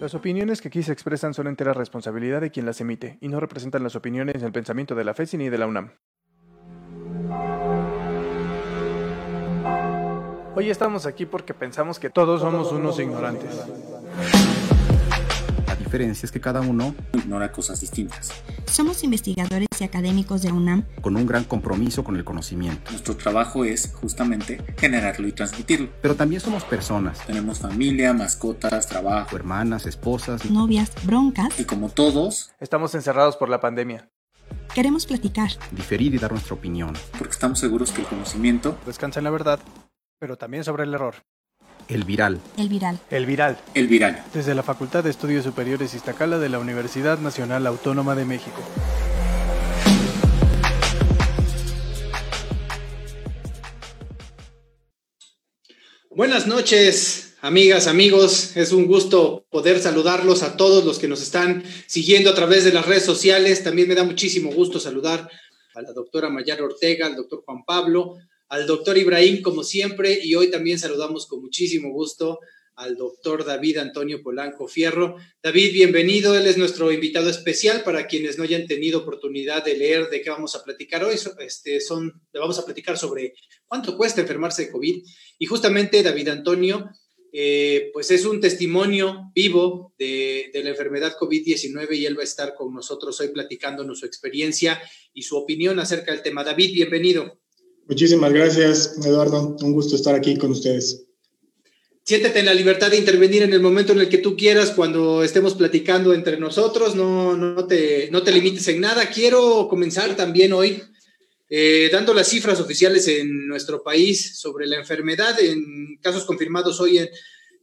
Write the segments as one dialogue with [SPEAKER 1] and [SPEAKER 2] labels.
[SPEAKER 1] Las opiniones que aquí se expresan son entera responsabilidad de quien las emite y no representan las opiniones ni el pensamiento de la FESI ni de la UNAM. Hoy estamos aquí porque pensamos que todos somos unos ignorantes.
[SPEAKER 2] La diferencia es que cada uno
[SPEAKER 3] ignora cosas distintas.
[SPEAKER 4] Somos investigadores y académicos de UNAM
[SPEAKER 2] con un gran compromiso con el conocimiento.
[SPEAKER 3] Nuestro trabajo es justamente generarlo y transmitirlo.
[SPEAKER 2] Pero también somos personas.
[SPEAKER 3] Tenemos familia, mascotas, trabajo,
[SPEAKER 2] hermanas, esposas,
[SPEAKER 4] novias, broncas.
[SPEAKER 3] Y como todos,
[SPEAKER 1] estamos encerrados por la pandemia.
[SPEAKER 4] Queremos platicar,
[SPEAKER 2] diferir y dar nuestra opinión.
[SPEAKER 3] Porque estamos seguros que el conocimiento
[SPEAKER 1] descansa en la verdad, pero también sobre el error.
[SPEAKER 2] El Viral.
[SPEAKER 4] El Viral.
[SPEAKER 1] El Viral.
[SPEAKER 3] El Viral.
[SPEAKER 1] Desde la Facultad de Estudios Superiores Iztacala de la Universidad Nacional Autónoma de México.
[SPEAKER 5] Buenas noches, amigas, amigos. Es un gusto poder saludarlos a todos los que nos están siguiendo a través de las redes sociales. También me da muchísimo gusto saludar a la doctora Mayar Ortega, al doctor Juan Pablo, al doctor Ibrahim, como siempre, y hoy también saludamos con muchísimo gusto al doctor David Antonio Polanco Fierro. David, bienvenido, él es nuestro invitado especial para quienes no hayan tenido oportunidad de leer de qué vamos a platicar hoy. Este, son, le vamos a platicar sobre cuánto cuesta enfermarse de COVID. Y justamente David Antonio, eh, pues es un testimonio vivo de, de la enfermedad COVID-19 y él va a estar con nosotros hoy platicándonos su experiencia y su opinión acerca del tema. David, bienvenido.
[SPEAKER 6] Muchísimas gracias, Eduardo. Un gusto estar aquí con ustedes.
[SPEAKER 5] Siéntete en la libertad de intervenir en el momento en el que tú quieras, cuando estemos platicando entre nosotros, no, no, te, no te limites en nada. Quiero comenzar también hoy eh, dando las cifras oficiales en nuestro país sobre la enfermedad, en casos confirmados hoy en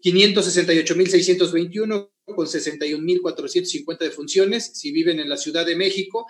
[SPEAKER 5] 568.621 con 61.450 defunciones, si viven en la Ciudad de México,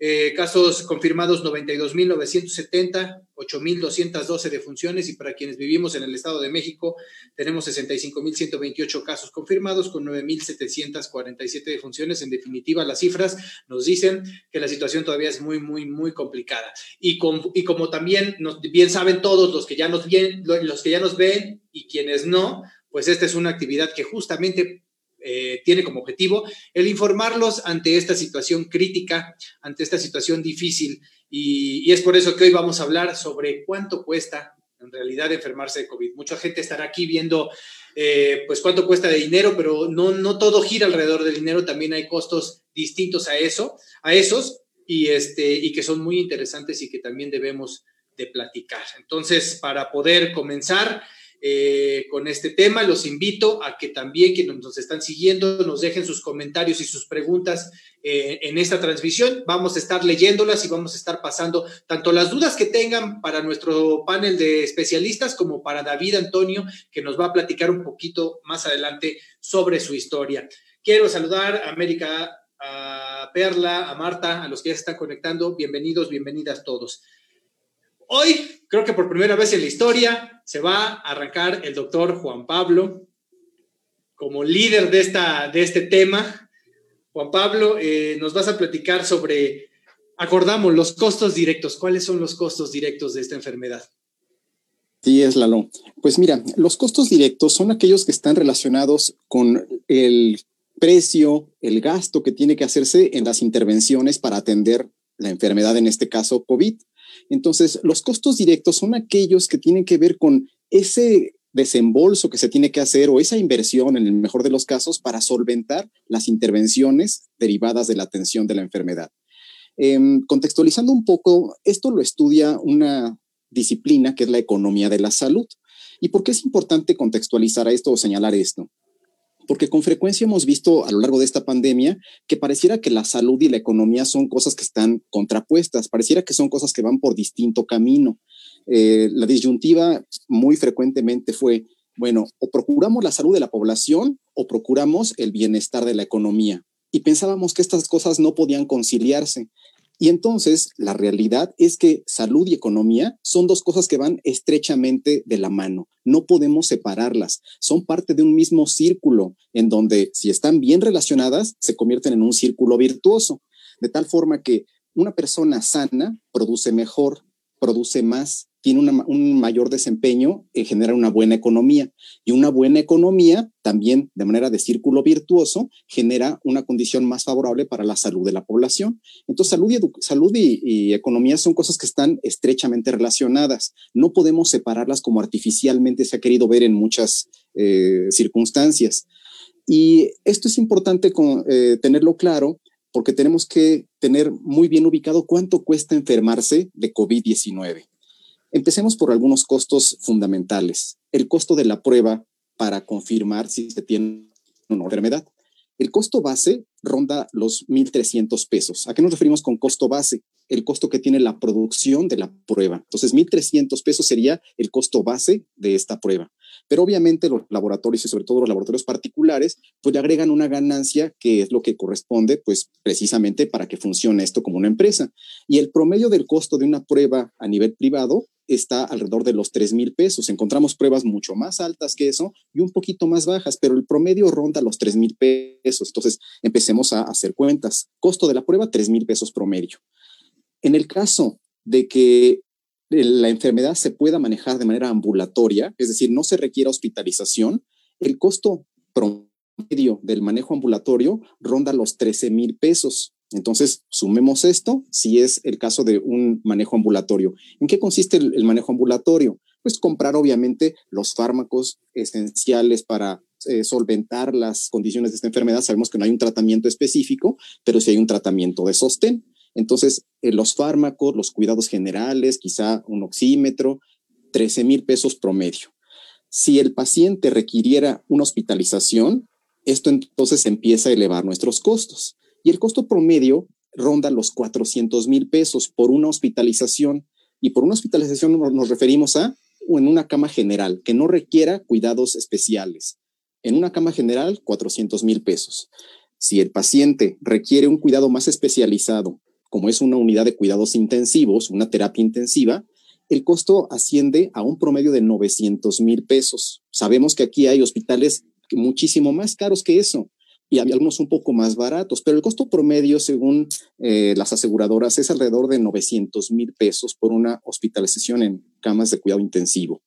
[SPEAKER 5] eh, casos confirmados 92.970, 8.212 defunciones y para quienes vivimos en el Estado de México tenemos 65.128 casos confirmados con 9.747 defunciones. En definitiva, las cifras nos dicen que la situación todavía es muy, muy, muy complicada. Y, y como también bien saben todos los que, ya nos bien, los que ya nos ven y quienes no, pues esta es una actividad que justamente eh, tiene como objetivo el informarlos ante esta situación crítica, ante esta situación difícil. Y, es por eso que hoy vamos a hablar sobre cuánto cuesta en realidad enfermarse de COVID. Mucha gente estará aquí viendo eh, pues cuánto cuesta de dinero, pero no, no todo gira alrededor del dinero, también hay costos distintos a eso, a esos, y, este, y que son muy interesantes y que también debemos de platicar. Entonces, para poder comenzar, eh, con este tema. Los invito a que también quienes nos están siguiendo nos dejen sus comentarios y sus preguntas eh, en esta transmisión. Vamos a estar leyéndolas y vamos a estar pasando tanto las dudas que tengan para nuestro panel de especialistas como para David Antonio, que nos va a platicar un poquito más adelante sobre su historia. Quiero saludar a América, a Perla, a Marta, a los que ya se están conectando. Bienvenidos, bienvenidas todos. Hoy, creo que por primera vez en la historia, se va a arrancar el doctor Juan Pablo como líder de, esta, de este tema. Juan Pablo, eh, nos vas a platicar sobre, acordamos, los costos directos. ¿Cuáles son los costos directos de esta enfermedad?
[SPEAKER 7] Sí, es Lalo. Pues mira, los costos directos son aquellos que están relacionados con el precio, el gasto que tiene que hacerse en las intervenciones para atender la enfermedad, en este caso COVID. Entonces, los costos directos son aquellos que tienen que ver con ese desembolso que se tiene que hacer o esa inversión, en el mejor de los casos, para solventar las intervenciones derivadas de la atención de la enfermedad. Em, contextualizando un poco, esto lo estudia una disciplina que es la economía de la salud. ¿Y por qué es importante contextualizar esto o señalar esto? Porque con frecuencia hemos visto a lo largo de esta pandemia que pareciera que la salud y la economía son cosas que están contrapuestas, pareciera que son cosas que van por distinto camino. Eh, la disyuntiva muy frecuentemente fue, bueno, o procuramos la salud de la población o procuramos el bienestar de la economía. Y pensábamos que estas cosas no podían conciliarse. Y entonces la realidad es que salud y economía son dos cosas que van estrechamente de la mano. No podemos separarlas. Son parte de un mismo círculo en donde si están bien relacionadas, se convierten en un círculo virtuoso. De tal forma que una persona sana produce mejor, produce más tiene un mayor desempeño en generar una buena economía. Y una buena economía también, de manera de círculo virtuoso, genera una condición más favorable para la salud de la población. Entonces, salud y, salud y, economía son cosas que están estrechamente relacionadas. No podemos separarlas como artificialmente se ha querido ver en muchas eh, circunstancias. Y esto es importante eh, tenerlo claro porque tenemos que tener muy bien ubicado cuánto cuesta enfermarse de COVID-19. Empecemos por algunos costos fundamentales. El costo de la prueba para confirmar si se tiene una enfermedad. El costo base ronda los 1.300 pesos. ¿A qué nos referimos con costo base? El costo que tiene la producción de la prueba. Entonces, 1.300 pesos sería el costo base de esta prueba. Pero obviamente los laboratorios y sobre todo los laboratorios particulares, pues le agregan una ganancia que es lo que corresponde, pues precisamente para que funcione esto como una empresa. Y el promedio del costo de una prueba a nivel privado está alrededor de los 3 mil pesos. Encontramos pruebas mucho más altas que eso y un poquito más bajas, pero el promedio ronda los 3 mil pesos. Entonces, empecemos a hacer cuentas. Costo de la prueba, 3 mil pesos promedio. En el caso de que la enfermedad se pueda manejar de manera ambulatoria, es decir, no se requiera hospitalización, el costo promedio del manejo ambulatorio ronda los 13 mil pesos. Entonces, sumemos esto si es el caso de un manejo ambulatorio. ¿En qué consiste el, manejo ambulatorio? Pues comprar obviamente los fármacos esenciales para eh, solventar las condiciones de esta enfermedad. Sabemos que no hay un tratamiento específico, pero sí hay un tratamiento de sostén. Entonces, eh, los fármacos, los cuidados generales, quizá un oxímetro, 13 mil pesos promedio. Si el paciente requiriera una hospitalización, esto entonces empieza a elevar nuestros costos y el costo promedio ronda los 400 mil pesos por una hospitalización. Y por una hospitalización nos referimos a en una cama general que no requiera cuidados especiales. En una cama general, 400 mil pesos. Si el paciente requiere un cuidado más especializado, como es una unidad de cuidados intensivos, una terapia intensiva, el costo asciende a un promedio de 900 mil pesos. Sabemos que aquí hay hospitales muchísimo más caros que eso y había algunos un poco más baratos, pero el costo promedio, según eh, las aseguradoras, es alrededor de 900 mil pesos por una hospitalización en camas de cuidado intensivo.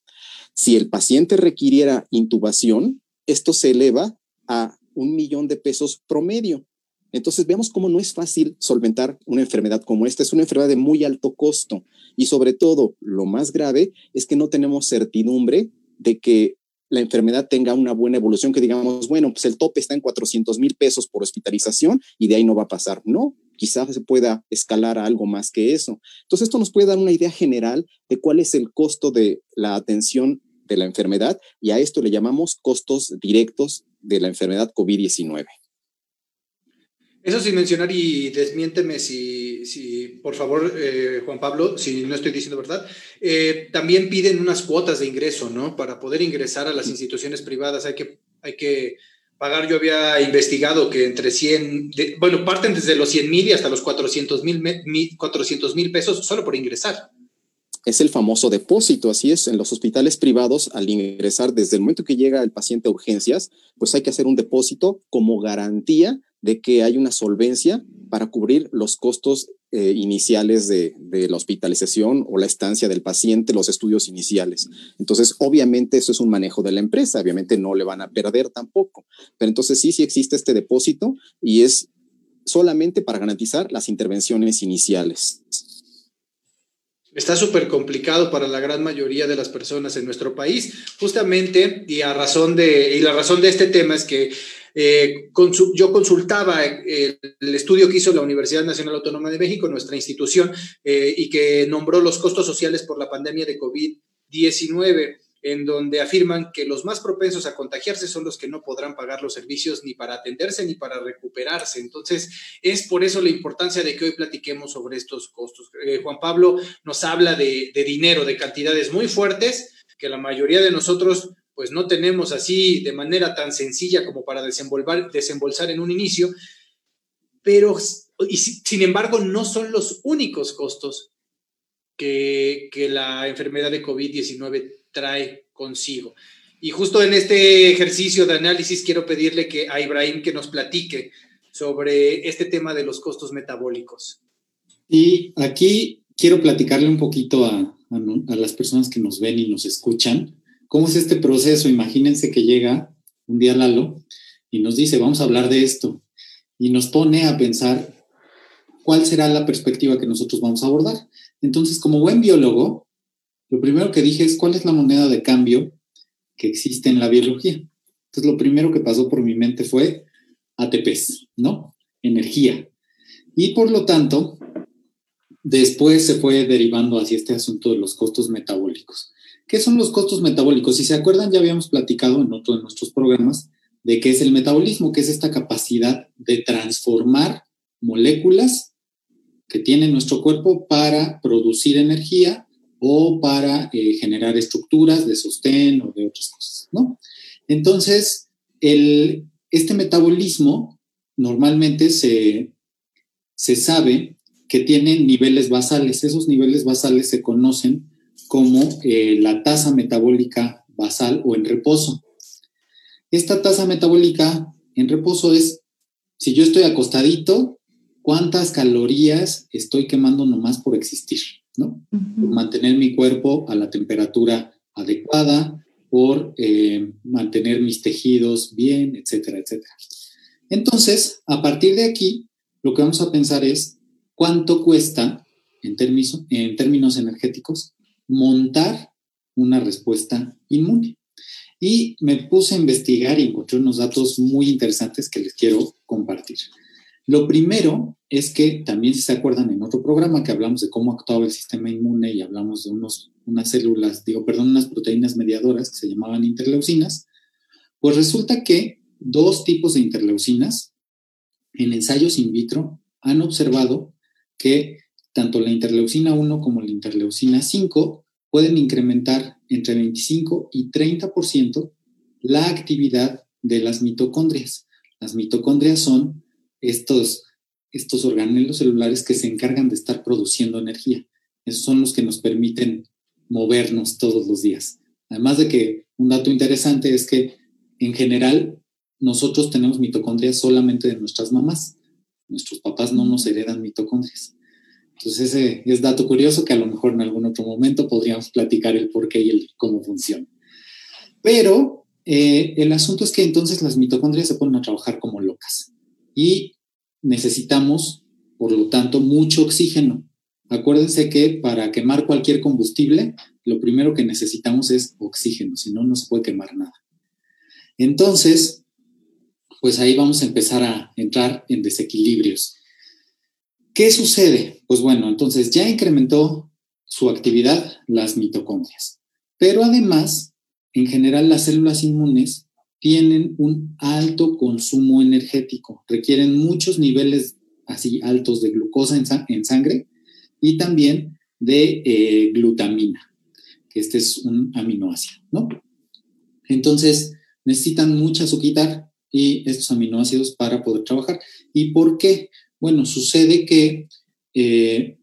[SPEAKER 7] Si el paciente requiriera intubación, esto se eleva a un millón de pesos promedio. Entonces, veamos cómo no es fácil solventar una enfermedad como esta. Es una enfermedad de muy alto costo y sobre todo, lo más grave es que no tenemos certidumbre de que la enfermedad tenga una buena evolución, que digamos, bueno, pues el tope está en 400 mil pesos por hospitalización y de ahí no va a pasar. No, quizás se pueda escalar a algo más que eso. Entonces, esto nos puede dar una idea general de cuál es el costo de la atención de la enfermedad y a esto le llamamos costos directos de la enfermedad COVID-19.
[SPEAKER 5] Eso sin mencionar, y desmiénteme si, si por favor, eh, Juan Pablo, si no estoy diciendo verdad, eh, también piden unas cuotas de ingreso, ¿no? Para poder ingresar a las instituciones privadas hay que, hay que pagar. Yo había investigado que entre 100, bueno, parten desde los 100 mil y hasta los 400 mil pesos solo por ingresar.
[SPEAKER 7] Es el famoso depósito, así es. En los hospitales privados, al ingresar, desde el momento que llega el paciente a urgencias, pues hay que hacer un depósito como garantía de que hay una solvencia para cubrir los costos eh, iniciales de, la hospitalización o la estancia del paciente, los estudios iniciales. Entonces, obviamente eso es un manejo de la empresa, obviamente no le van a perder tampoco, pero entonces sí, sí existe este depósito y es solamente para garantizar las intervenciones iniciales.
[SPEAKER 5] Está súper complicado para la gran mayoría de las personas en nuestro país, justamente, y a razón de, y la razón de este tema es que eh, yo consultaba el, estudio que hizo la Universidad Nacional Autónoma de México, nuestra institución, eh, y que nombró los costos sociales por la pandemia de COVID-19 en donde afirman que los más propensos a contagiarse son los que no podrán pagar los servicios ni para atenderse ni para recuperarse. Entonces, es por eso la importancia de que hoy platiquemos sobre estos costos. Eh, Juan Pablo nos habla de, de dinero, de cantidades muy fuertes que la mayoría de nosotros pues no tenemos así de manera tan sencilla como para desembolsar en un inicio, pero y, sin embargo no son los únicos costos que, que la enfermedad de COVID-19 trae consigo. Y justo en este ejercicio de análisis quiero pedirle que a Ibrahim que nos platique sobre este tema de los costos metabólicos.
[SPEAKER 8] Y aquí quiero platicarle un poquito a, a, las personas que nos ven y nos escuchan cómo es este proceso. Imagínense que llega un día Lalo y nos dice, vamos a hablar de esto, y nos pone a pensar cuál será la perspectiva que nosotros vamos a abordar. Entonces, como buen biólogo, lo primero que dije es cuál es la moneda de cambio que existe en la biología. Entonces, lo primero que pasó por mi mente fue ATPs, ¿no? Energía. Y por lo tanto, después se fue derivando hacia este asunto de los costos metabólicos. ¿Qué son los costos metabólicos? Si se acuerdan, ya habíamos platicado en otro de nuestros programas de qué es el metabolismo, que es esta capacidad de transformar moléculas que tiene nuestro cuerpo para producir energía o para eh, generar estructuras de sostén o de otras cosas, ¿no? Entonces, este metabolismo normalmente se, se sabe que tiene niveles basales. Esos niveles basales se conocen como eh, la tasa metabólica basal o en reposo. Esta tasa metabólica en reposo es, si yo estoy acostadito, cuántas calorías estoy quemando nomás por existir, ¿no? Por mantener mi cuerpo a la temperatura adecuada, por eh, mantener mis tejidos bien, etcétera, etcétera. Entonces, a partir de aquí, lo que vamos a pensar es cuánto cuesta, en en términos energéticos, montar una respuesta inmune. Y me puse a investigar y encontré unos datos muy interesantes que les quiero compartir. Lo primero es que también si se acuerdan en otro programa que hablamos de cómo actuaba el sistema inmune y hablamos de unos, unas células, digo, perdón, unas proteínas mediadoras que se llamaban interleucinas, pues resulta que dos tipos de interleucinas en ensayos in vitro han observado que tanto la interleucina 1 como la interleucina 5 pueden incrementar entre 25 y 30% la actividad de las mitocondrias. Las mitocondrias son estos, estos organelos celulares que se encargan de estar produciendo energía. Esos son los que nos permiten movernos todos los días. Además de que un dato interesante es que en general nosotros tenemos mitocondrias solamente de nuestras mamás. Nuestros papás no nos heredan mitocondrias. Entonces ese es dato curioso que a lo mejor en algún otro momento podríamos platicar el por qué y el cómo funciona. Pero eh, el asunto es que entonces las mitocondrias se ponen a trabajar como locas y necesitamos, por lo tanto, mucho oxígeno. Acuérdense que para quemar cualquier combustible, lo primero que necesitamos es oxígeno, si no, no se puede quemar nada. Entonces, pues ahí vamos a empezar a entrar en desequilibrios. ¿Qué sucede? Pues bueno, entonces ya incrementó su actividad las mitocondrias, pero además, en general, las células inmunes tienen un alto consumo energético, requieren muchos niveles así altos de glucosa en, sangre y también de eh, glutamina, que este es un aminoácido, ¿no? Entonces, necesitan mucha azúcar y estos aminoácidos para poder trabajar. ¿Y por qué? Bueno, sucede que eh,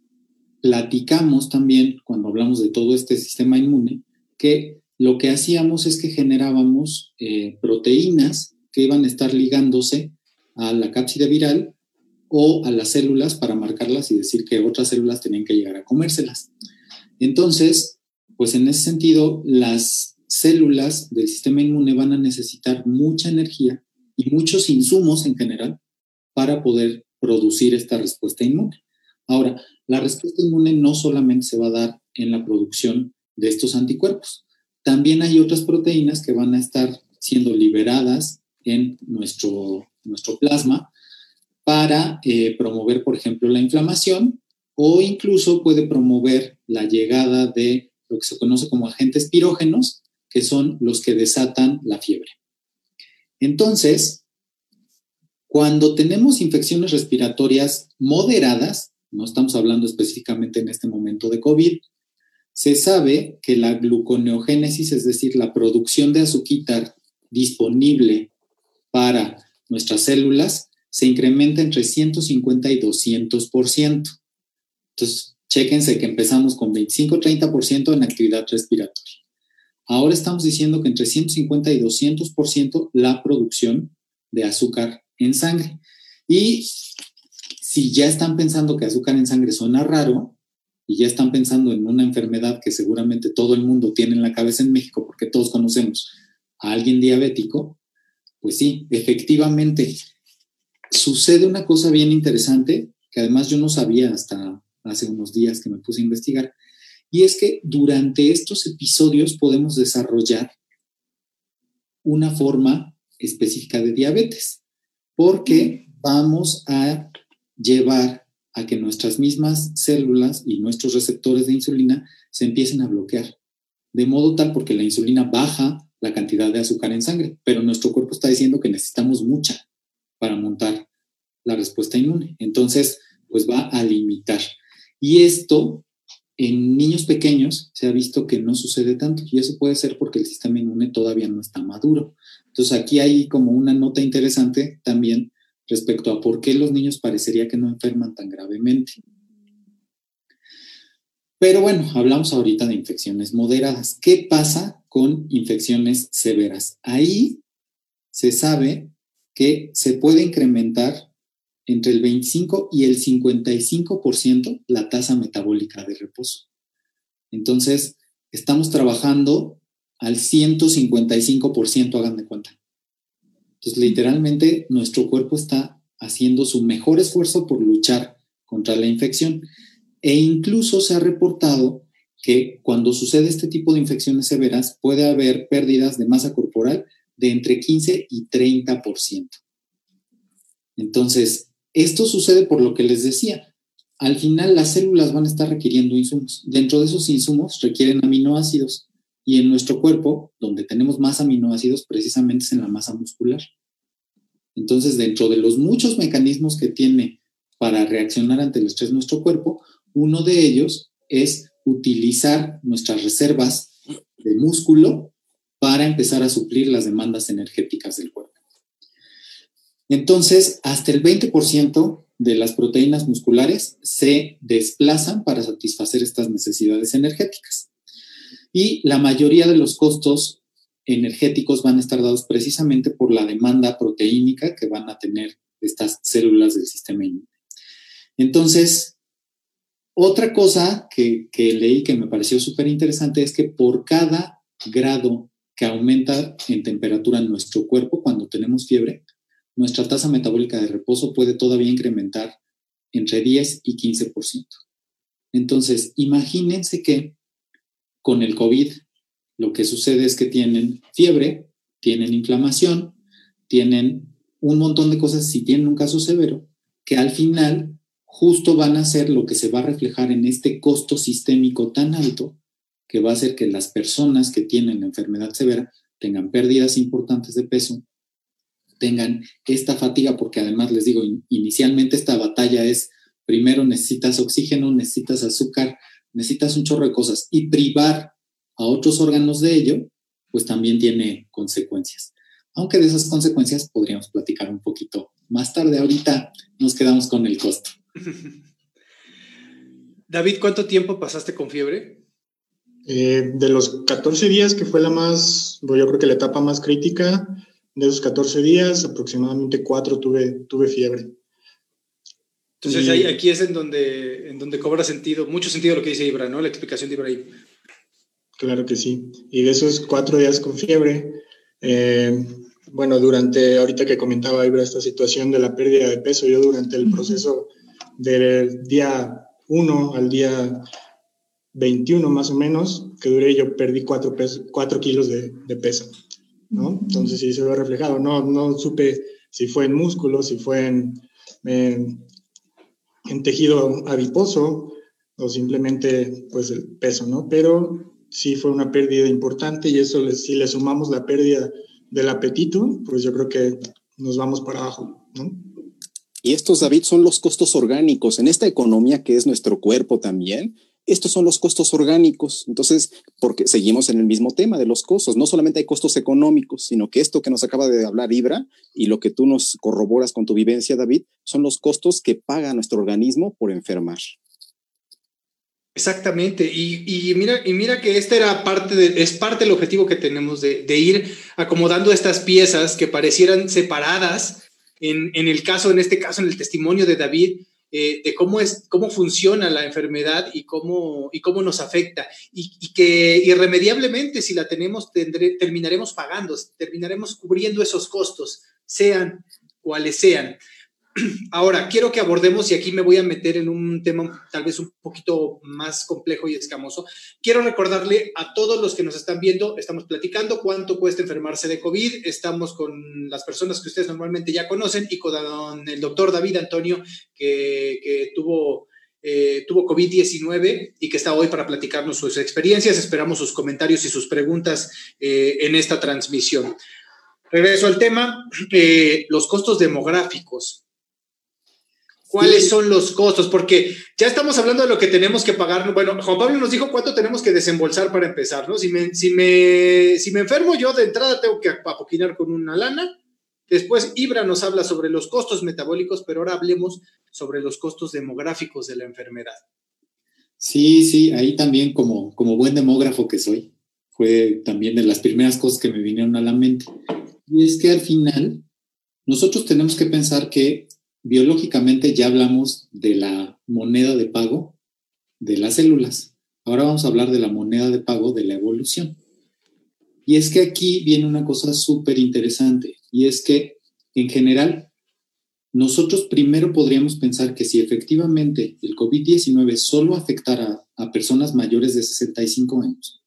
[SPEAKER 8] platicamos también, cuando hablamos de todo este sistema inmune, que lo que hacíamos es que generábamos eh, proteínas que iban a estar ligándose a la cápside viral o a las células para marcarlas y decir que otras células tenían que llegar a comérselas. Entonces, pues en ese sentido, las células del sistema inmune van a necesitar mucha energía y muchos insumos en general para poder producir esta respuesta inmune. Ahora, la respuesta inmune no solamente se va a dar en la producción de estos anticuerpos, también hay otras proteínas que van a estar siendo liberadas en nuestro, nuestro plasma para eh, promover, por ejemplo, la inflamación o incluso puede promover la llegada de lo que se conoce como agentes pirógenos, que son los que desatan la fiebre. Entonces, cuando tenemos infecciones respiratorias moderadas, no estamos hablando específicamente en este momento de COVID, se sabe que la gluconeogénesis, es decir, la producción de azúcar disponible para nuestras células, se incrementa entre 150 y 200%. Entonces, chéquense que empezamos con 25-30% en actividad respiratoria. Ahora estamos diciendo que entre 150 y 200% la producción de azúcar en sangre. Y si ya están pensando que azúcar en sangre suena raro, y ya están pensando en una enfermedad que seguramente todo el mundo tiene en la cabeza en México, porque todos conocemos a alguien diabético, pues sí, efectivamente, sucede una cosa bien interesante que además yo no sabía hasta hace unos días que me puse a investigar, y es que durante estos episodios podemos desarrollar una forma específica de diabetes, porque vamos a llevar a que nuestras mismas células y nuestros receptores de insulina se empiecen a bloquear. De modo tal porque la insulina baja la cantidad de azúcar en sangre, pero nuestro cuerpo está diciendo que necesitamos mucha para montar la respuesta inmune. Entonces, pues va a limitar. Y esto en niños pequeños se ha visto que no sucede tanto y eso puede ser porque el sistema inmune todavía no está maduro. Entonces aquí hay como una nota interesante también respecto a por qué los niños parecería que no enferman tan gravemente. Pero bueno, hablamos ahorita de infecciones moderadas. ¿Qué pasa con infecciones severas? Ahí se sabe que se puede incrementar entre el 25 y el 55% la tasa metabólica de reposo. Entonces, estamos trabajando al 155%, hagan de cuenta. Entonces, literalmente, nuestro cuerpo está haciendo su mejor esfuerzo por luchar contra la infección. E incluso se ha reportado que cuando sucede este tipo de infecciones severas puede haber pérdidas de masa corporal de entre 15 y 30%. Entonces, esto sucede por lo que les decía. Al final las células van a estar requiriendo insumos. Dentro de esos insumos requieren aminoácidos y en nuestro cuerpo, donde tenemos más aminoácidos, precisamente es en la masa muscular. Entonces, dentro de los muchos mecanismos que tiene para reaccionar ante el estrés nuestro cuerpo, uno de ellos es utilizar nuestras reservas de músculo para empezar a suplir las demandas energéticas del cuerpo. Entonces, hasta el 20% de las proteínas musculares se desplazan para satisfacer estas necesidades energéticas y la mayoría de los costos energéticos van a estar dados precisamente por la demanda proteínica que van a tener estas células del sistema inmune. Entonces, otra cosa que, leí que me pareció súper interesante es que por cada grado que aumenta en temperatura nuestro cuerpo cuando tenemos fiebre, nuestra tasa metabólica de reposo puede todavía incrementar entre 10 y 15%. Entonces, imagínense que con el COVID, lo que sucede es que tienen fiebre, tienen inflamación, tienen un montón de cosas si tienen un caso severo, que al final justo van a ser lo que se va a reflejar en este costo sistémico tan alto que va a hacer que las personas que tienen enfermedad severa tengan pérdidas importantes de peso, tengan esta fatiga, porque además les digo, inicialmente esta batalla es, primero necesitas oxígeno, necesitas azúcar, necesitas un chorro de cosas y privar a otros órganos de ello, pues también tiene consecuencias. Aunque de esas consecuencias podríamos platicar un poquito más tarde. Ahorita nos quedamos con el costo.
[SPEAKER 5] David, ¿cuánto tiempo pasaste con fiebre?
[SPEAKER 6] Eh, de los 14 días, que fue la más, yo creo que la etapa más crítica, de esos 14 días, aproximadamente 4 tuve, tuve fiebre.
[SPEAKER 5] Entonces ahí, aquí es en donde, en donde cobra sentido, mucho sentido lo que dice Ibra, ¿no? La explicación de Ibrahim.
[SPEAKER 6] Claro que sí. Y de esos cuatro días con fiebre, eh, bueno, durante, ahorita que comentaba Ibra esta situación de la pérdida de peso, yo durante el proceso del día 1 al día 21 más o menos, que duré, yo perdí 4 cuatro kilos de, de, peso, ¿no? Entonces sí se ve reflejado. No, no supe si fue en músculo, si fue en, en en tejido adiposo o simplemente pues el peso, ¿no? Pero sí fue una pérdida importante y eso si le sumamos la pérdida del apetito, pues yo creo que nos vamos para abajo, ¿no?
[SPEAKER 7] Y estos, David, son los costos orgánicos. En esta economía que es nuestro cuerpo también, estos son los costos orgánicos. Entonces, porque seguimos en el mismo tema de los costos, no solamente hay costos económicos, sino que esto que nos acaba de hablar Ibra y lo que tú nos corroboras con tu vivencia, David, son los costos que paga nuestro organismo por enfermar.
[SPEAKER 5] Exactamente, y, mira, y mira que este era parte es parte del objetivo que tenemos de, ir acomodando estas piezas que parecieran separadas, en el caso, en este caso, en el testimonio de David, eh, de cómo, es, cómo funciona la enfermedad y cómo, y cómo nos afecta. Y, que irremediablemente, si la tenemos, terminaremos pagando, terminaremos cubriendo esos costos, sean cuales sean. Ahora, quiero que abordemos, y aquí me voy a meter en un tema tal vez un poquito más complejo y escamoso. Quiero recordarle a todos los que nos están viendo, estamos platicando cuánto cuesta enfermarse de COVID, estamos con las personas que ustedes normalmente ya conocen y con el doctor David Antonio, que, tuvo, eh, tuvo COVID-19 y que está hoy para platicarnos sus experiencias. Esperamos sus comentarios y sus preguntas eh, en esta transmisión. Regreso al tema, eh, los costos demográficos. ¿Cuáles son los costos? Porque ya estamos hablando de lo que tenemos que pagar. Bueno, Juan Pablo nos dijo cuánto tenemos que desembolsar para empezar, ¿no? Si me, si me, si me enfermo yo de entrada tengo que apoquinar con una lana. Después Ibra nos habla sobre los costos metabólicos, pero ahora hablemos sobre los costos demográficos de la enfermedad.
[SPEAKER 8] Sí, sí, ahí también como, como buen demógrafo que soy, fue también de las primeras cosas que me vinieron a la mente. Y es que al final nosotros tenemos que pensar que biológicamente ya hablamos de la moneda de pago de las células. Ahora vamos a hablar de la moneda de pago de la evolución. Y es que aquí viene una cosa súper interesante, y es que en general, nosotros primero podríamos pensar que si efectivamente el COVID-19 solo afectara a personas mayores de 65 años,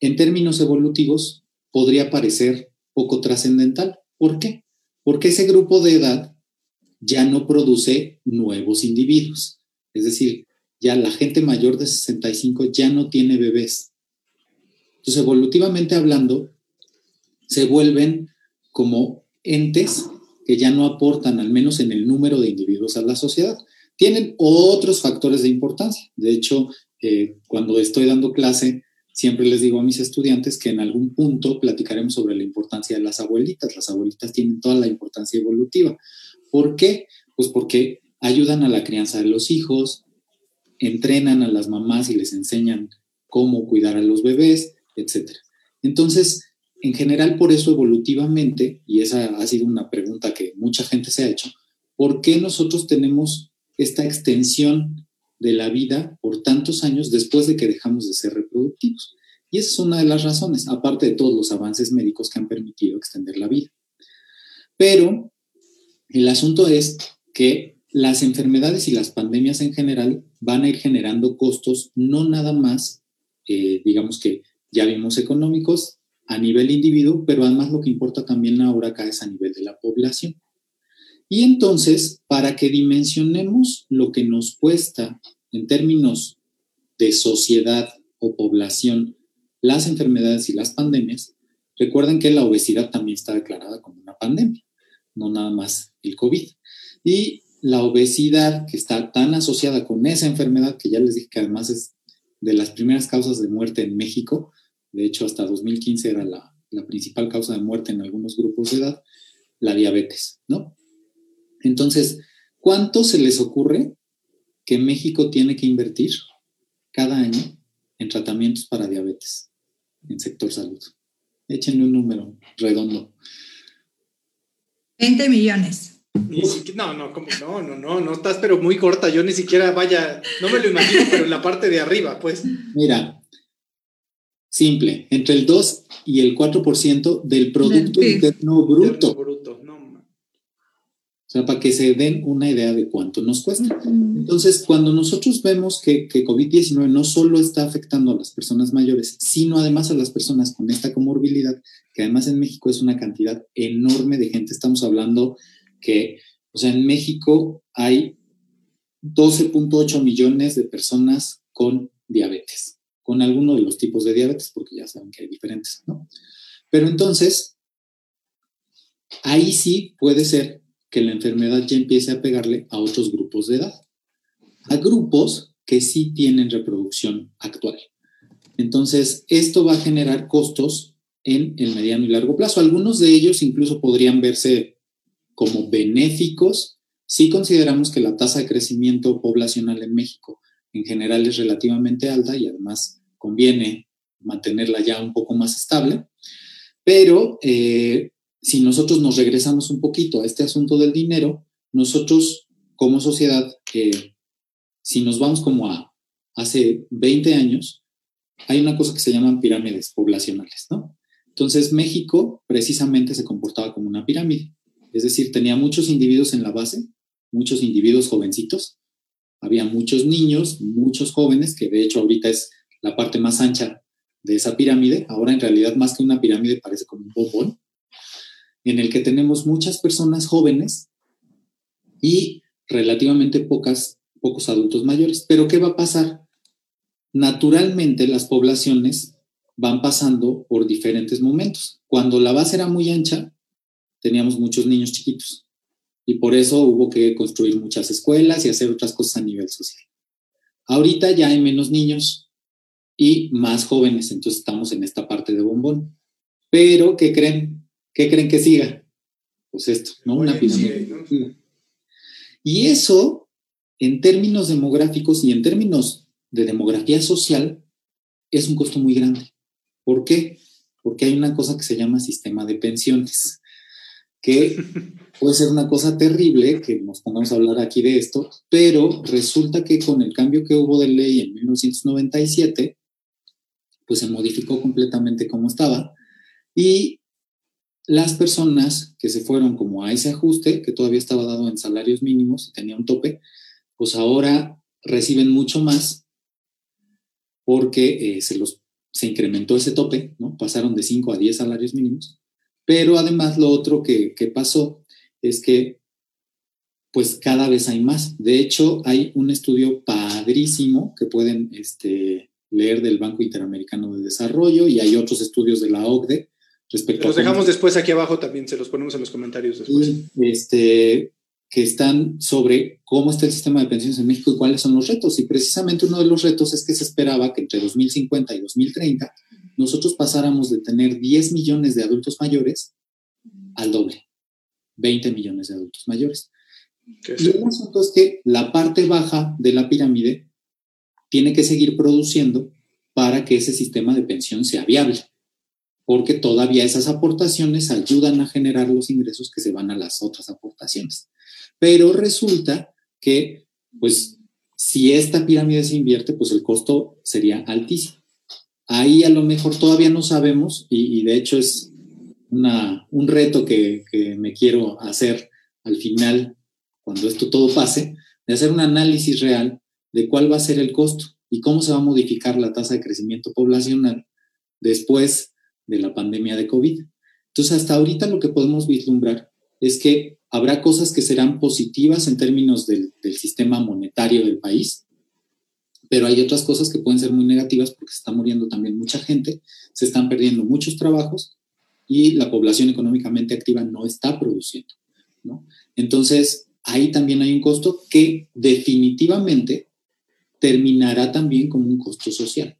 [SPEAKER 8] en términos evolutivos podría parecer poco trascendental. ¿Por qué? Porque ese grupo de edad ya no produce nuevos individuos. Es decir, ya la gente mayor de 65 ya no tiene bebés. Entonces, evolutivamente hablando, se vuelven como entes que ya no aportan, al menos en el número de individuos a la sociedad. Tienen otros factores de importancia. De hecho, eh, cuando estoy dando clase, siempre les digo a mis estudiantes que en algún punto platicaremos sobre la importancia de las abuelitas. Las abuelitas tienen toda la importancia evolutiva. ¿Por qué? Pues porque ayudan a la crianza de los hijos, entrenan a las mamás y les enseñan cómo cuidar a los bebés, etc. Entonces, en general, por eso evolutivamente, y esa ha sido una pregunta que mucha gente se ha hecho, ¿por qué nosotros tenemos esta extensión de la vida por tantos años después de que dejamos de ser reproductivos? Y esa es una de las razones, aparte de todos los avances médicos que han permitido extender la vida. Pero el asunto es que las enfermedades y las pandemias en general van a ir generando costos, no nada más, eh, digamos que ya vimos económicos a nivel individuo, pero además lo que importa también ahora acá es a nivel de la población. Y entonces, para que dimensionemos lo que nos cuesta en términos de sociedad o población las enfermedades y las pandemias, recuerden que la obesidad también está declarada como una pandemia no nada más el COVID. Y la obesidad, que está tan asociada con esa enfermedad, que ya les dije que además es de las primeras causas de muerte en México, de hecho hasta 2015 era la, la principal causa de muerte en algunos grupos de edad, la diabetes, ¿no? Entonces, ¿cuánto se les ocurre que México tiene que invertir cada año en tratamientos para diabetes en sector salud? Échenle un número redondo.
[SPEAKER 9] 20 millones.
[SPEAKER 5] no, no, no, no, no, no estás pero muy corta. Yo ni siquiera vaya, no me lo imagino, pero en la parte de arriba, pues.
[SPEAKER 8] Mira, simple, entre el 2 y el 4% del Producto Interno Bruto. O sea, para que se den una idea de cuánto nos cuesta. Entonces, cuando nosotros vemos que, que COVID-19 no solo está afectando a las personas mayores, sino además a las personas con esta comorbilidad, que además en México es una cantidad enorme de gente, estamos hablando que, o sea, en México hay 12.8 millones de personas con diabetes, con alguno de los tipos de diabetes, porque ya saben que hay diferentes, ¿no? Pero entonces, ahí sí puede ser que la enfermedad ya empiece a pegarle a otros grupos de edad, a grupos que sí tienen reproducción actual. Entonces, esto va a generar costos en el mediano y largo plazo. Algunos de ellos incluso podrían verse como benéficos si consideramos que la tasa de crecimiento poblacional en México en general es relativamente alta y además conviene mantenerla ya un poco más estable. Pero eh, si nosotros nos regresamos un poquito a este asunto del dinero, nosotros como sociedad, si nos vamos como a hace 20 años, hay una cosa que se llaman pirámides poblacionales, ¿no? Entonces, México precisamente se comportaba como una pirámide, es decir, tenía muchos individuos en la base, muchos individuos jovencitos, había muchos niños, muchos jóvenes, que de hecho ahorita es la parte más ancha de esa pirámide, ahora en realidad más que una pirámide parece como un bombón, en el que tenemos muchas personas jóvenes y relativamente pocas, pocos adultos mayores. Pero ¿qué va a pasar? Naturalmente las poblaciones van pasando por diferentes momentos. Cuando la base era muy ancha, teníamos muchos niños chiquitos y por eso hubo que construir muchas escuelas y hacer otras cosas a nivel social. Ahorita ya hay menos niños y más jóvenes, entonces estamos en esta parte de bombón. Pero, ¿qué creen? ¿Qué creen que siga? Pues esto, ¿no? Una pirámide. Y eso, en términos demográficos y en términos de demografía social, es un costo muy grande. ¿Por qué? Porque hay una cosa que se llama sistema de pensiones, que puede ser una cosa terrible que nos pongamos a hablar aquí de esto, pero resulta que con el cambio que hubo de ley en 1997, pues se modificó completamente como estaba y las personas que se fueron como a ese ajuste, que todavía estaba dado en salarios mínimos y tenía un tope, pues ahora reciben mucho más porque eh, se, los, se incrementó ese tope, ¿no? Pasaron de 5 a 10 salarios mínimos. Pero además lo otro que, que pasó es que pues cada vez hay más. De hecho, hay un estudio padrísimo que pueden este, leer del Banco Interamericano de Desarrollo y hay otros estudios de la OCDE
[SPEAKER 5] los dejamos después aquí abajo también, se los ponemos en los comentarios después.
[SPEAKER 8] Este, que están sobre cómo está el sistema de pensiones en México y cuáles son los retos. Y precisamente uno de los retos es que se esperaba que entre 2050 y 2030 nosotros pasáramos de tener 10 millones de adultos mayores al doble, 20 millones de adultos mayores. Y el asunto es que la parte baja de la pirámide tiene que seguir produciendo para que ese sistema de pensión sea viable porque todavía esas aportaciones ayudan a generar los ingresos que se van a las otras aportaciones. Pero resulta que, pues, si esta pirámide se invierte, pues el costo sería altísimo. Ahí a lo mejor todavía no sabemos, y, de hecho es una, un reto que, que me quiero hacer al final, cuando esto todo pase, de hacer un análisis real de cuál va a ser el costo y cómo se va a modificar la tasa de crecimiento poblacional después de la pandemia de COVID. Entonces, hasta ahorita lo que podemos vislumbrar es que habrá cosas que serán positivas en términos del, sistema monetario del país, pero hay otras cosas que pueden ser muy negativas porque se está muriendo también mucha gente, se están perdiendo muchos trabajos y la población económicamente activa no está produciendo. Entonces, ahí también hay un costo que definitivamente terminará también como un costo social.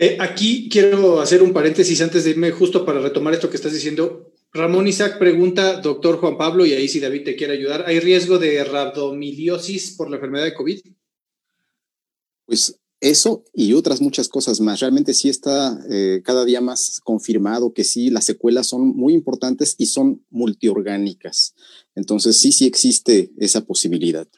[SPEAKER 5] Eh, aquí quiero hacer un paréntesis antes de irme justo para retomar esto que estás diciendo. Ramón Isaac pregunta, doctor Juan Pablo, y ahí si David te quiere ayudar, ¿hay riesgo de rabdomiliosis por la enfermedad de COVID?
[SPEAKER 7] Pues eso y otras muchas cosas más. Realmente sí está eh, cada día más confirmado que sí, las secuelas son muy importantes y son multiorgánicas. Entonces sí, sí existe esa posibilidad.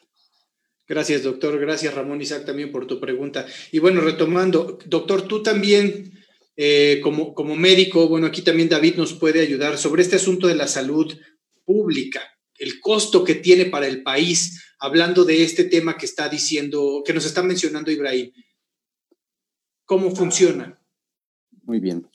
[SPEAKER 5] Gracias, doctor. Gracias, Ramón Isaac, también por tu pregunta. Y bueno, retomando, doctor, tú también, eh, como, como médico, bueno, aquí también David nos puede ayudar sobre este asunto de la salud pública, el costo que tiene para el país, hablando de este tema que está diciendo, que nos está mencionando Ibrahim. ¿Cómo funciona?
[SPEAKER 7] Muy bien.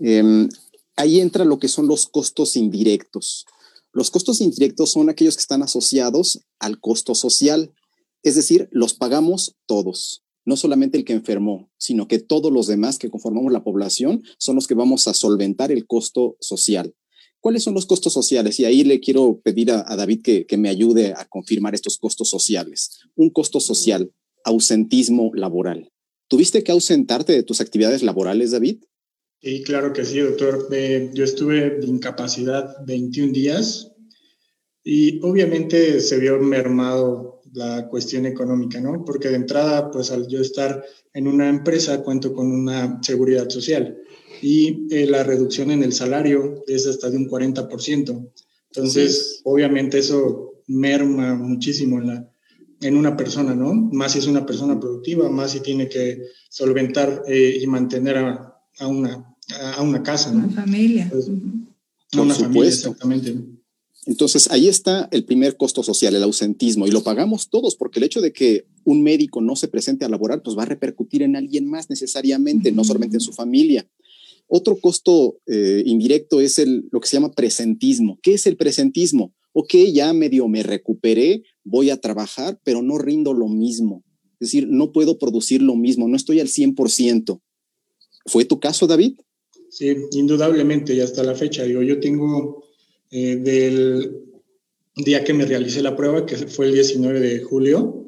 [SPEAKER 7] Em, ahí entra lo que son los costos indirectos. Los costos indirectos son aquellos que están asociados al costo social. Es decir, los pagamos todos, no solamente el que enfermó, sino que todos los demás que conformamos la población son los que vamos a solventar el costo social. ¿Cuáles son los costos sociales? Y ahí le quiero pedir a, David que, que me ayude a confirmar estos costos sociales. Un costo social, ausentismo laboral. ¿Tuviste que ausentarte de tus actividades laborales, David?
[SPEAKER 6] Sí, claro que sí, doctor. Yo estuve de incapacidad 21 días y obviamente se vio mermado la cuestión económica, ¿no? Porque de entrada, pues al yo estar en una empresa, cuento con una seguridad social y eh, la reducción en el salario es hasta de un 40%. Entonces, obviamente eso merma muchísimo en, la, en una persona, ¿no? Más si es una persona productiva, más si tiene que solventar eh, y mantener a, a, una, a una casa, ¿no?
[SPEAKER 9] Una familia.
[SPEAKER 6] Pues,
[SPEAKER 7] Por
[SPEAKER 6] una familia,
[SPEAKER 7] supuesto.
[SPEAKER 6] exactamente.
[SPEAKER 7] Entonces, ahí está el primer costo social, el ausentismo, y lo pagamos todos, porque el hecho de que un médico no se presente a laborar, pues va a repercutir en alguien más necesariamente, no solamente en su familia. Otro costo eh, indirecto es el, lo que se llama presentismo. ¿Qué es el presentismo? Ok, ya medio me recuperé, voy a trabajar, pero no rindo lo mismo. Es decir, no puedo producir lo mismo, no estoy al 100%. ¿Fue tu caso, David?
[SPEAKER 6] Sí, indudablemente, y hasta la fecha, digo, yo tengo eh, del día que me realicé la prueba, que fue el 19 de julio,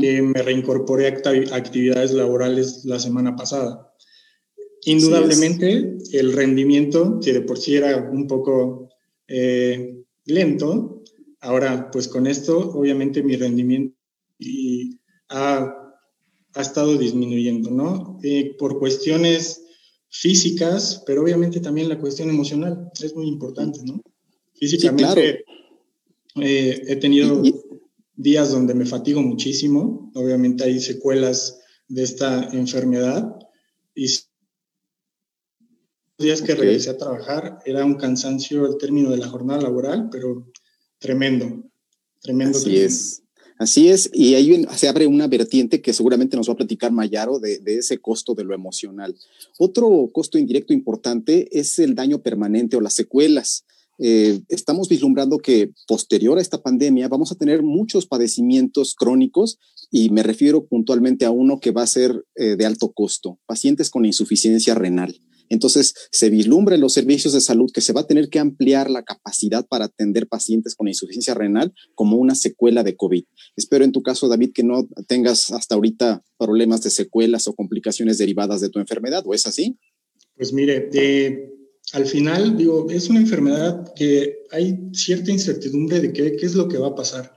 [SPEAKER 6] que me reincorporé a acti- actividades laborales la semana pasada. Indudablemente, el rendimiento, que de por sí era un poco eh, lento, ahora pues con esto, obviamente mi rendimiento y ha, ha estado disminuyendo, ¿no? Eh, por cuestiones físicas, pero obviamente también la cuestión emocional es muy importante, ¿no? Físicamente eh, he tenido días donde me fatigo muchísimo, obviamente hay secuelas de esta enfermedad y los días que
[SPEAKER 7] Ok.
[SPEAKER 6] regresé a trabajar era un cansancio al término de la jornada laboral, pero tremendo, tremendo.
[SPEAKER 7] Así
[SPEAKER 6] tremendo.
[SPEAKER 7] es. Así es, y ahí se abre una vertiente que seguramente nos va a platicar Mayaro de, de ese costo de lo emocional. Otro costo indirecto importante es el daño permanente o las secuelas. Eh, estamos vislumbrando que posterior a esta pandemia vamos a tener muchos padecimientos crónicos y me refiero puntualmente a uno que va a ser eh, de alto costo, pacientes con insuficiencia renal. Entonces, se vislumbra los servicios de salud que se va a tener que ampliar la capacidad para atender pacientes con insuficiencia renal como una secuela de COVID. Espero en tu caso, David, que no tengas hasta ahorita problemas de secuelas o complicaciones derivadas de tu enfermedad, ¿o es así?
[SPEAKER 6] Pues mire, eh, al final, digo, es una enfermedad que hay cierta incertidumbre de qué, qué es lo que va a pasar.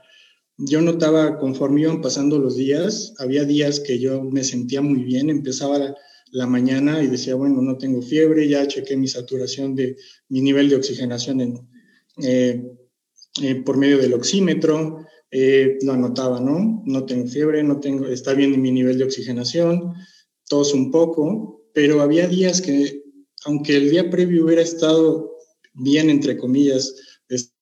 [SPEAKER 6] Yo notaba conforme iban pasando los días, había días que yo me sentía muy bien, empezaba la, mañana y decía, bueno, no tengo fiebre, ya chequé mi saturación de mi nivel de oxigenación en, eh, eh, por medio del oxímetro, eh, lo anotaba, ¿no? No tengo fiebre, no tengo, está bien mi nivel de oxigenación, tos un poco, pero había días que, aunque el día previo hubiera estado bien, entre comillas, este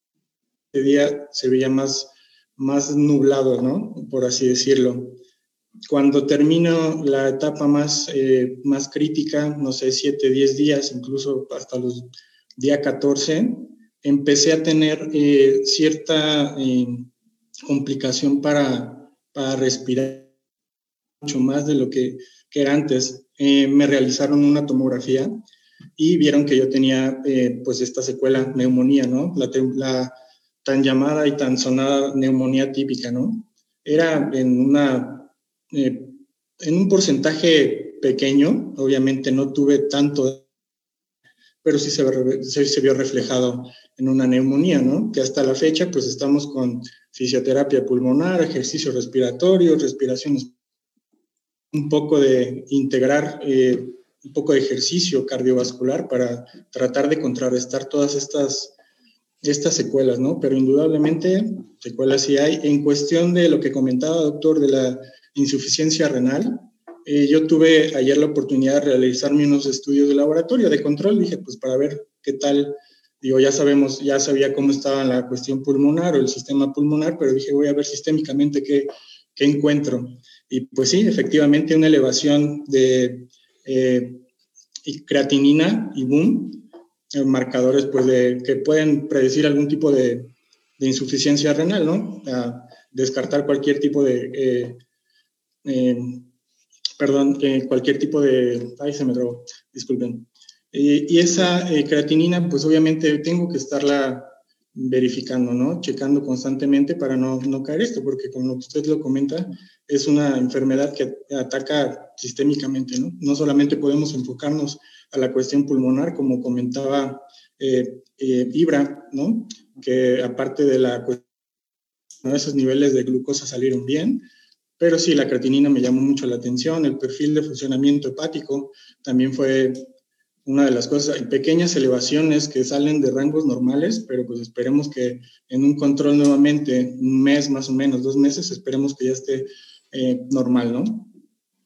[SPEAKER 6] día se veía más, más nublado, ¿no? Por así decirlo. Cuando termino la etapa más, eh, más crítica, no sé, 7, 10 días, incluso hasta los día 14, empecé a tener eh, cierta eh, complicación para, para respirar mucho más de lo que, que era antes. Eh, me realizaron una tomografía y vieron que yo tenía eh, pues esta secuela, neumonía, ¿no? La, la, tan llamada y tan sonada neumonía típica, ¿no? Era en una, eh, en un porcentaje pequeño, obviamente no tuve tanto, pero sí se, se, se vio reflejado en una neumonía, ¿no? Que hasta la fecha pues estamos con fisioterapia pulmonar, ejercicio respiratorio, respiraciones, un poco de integrar eh, poco de ejercicio cardiovascular para tratar de contrarrestar todas estas, estas secuelas, ¿no? Pero indudablemente secuelas sí hay. En cuestión de lo que comentaba, doctor, de la insuficiencia renal, eh, yo tuve ayer la oportunidad de realizarme unos estudios de laboratorio de control, dije, pues para ver qué tal, digo, ya sabemos, ya sabía cómo estaba la cuestión pulmonar o el sistema pulmonar, pero dije, voy a ver sistémicamente qué encuentro. Y pues sí, efectivamente una elevación de eh, creatinina y boom, eh, marcadores pues de, que pueden predecir algún tipo de, insuficiencia renal, ¿no? A descartar cualquier tipo de, eh, perdón, cualquier tipo de, ay, se me trabó, disculpen. y esa creatinina, pues obviamente tengo que estarla verificando, ¿no? Checando constantemente para no, no caer esto, porque como usted lo comenta, es una enfermedad que ataca sistémicamente, ¿no? No solamente podemos enfocarnos a la cuestión pulmonar, como comentaba eh, eh, Ibra, ¿no? Que aparte de la cuestión, esos niveles de glucosa salieron bien, pero sí, la creatinina me llamó mucho la atención, el perfil de funcionamiento hepático también fue una de las cosas, hay pequeñas elevaciones que salen de rangos normales, pero pues esperemos que en un control nuevamente, un mes más o menos, dos meses, esperemos que ya esté eh, normal, ¿no?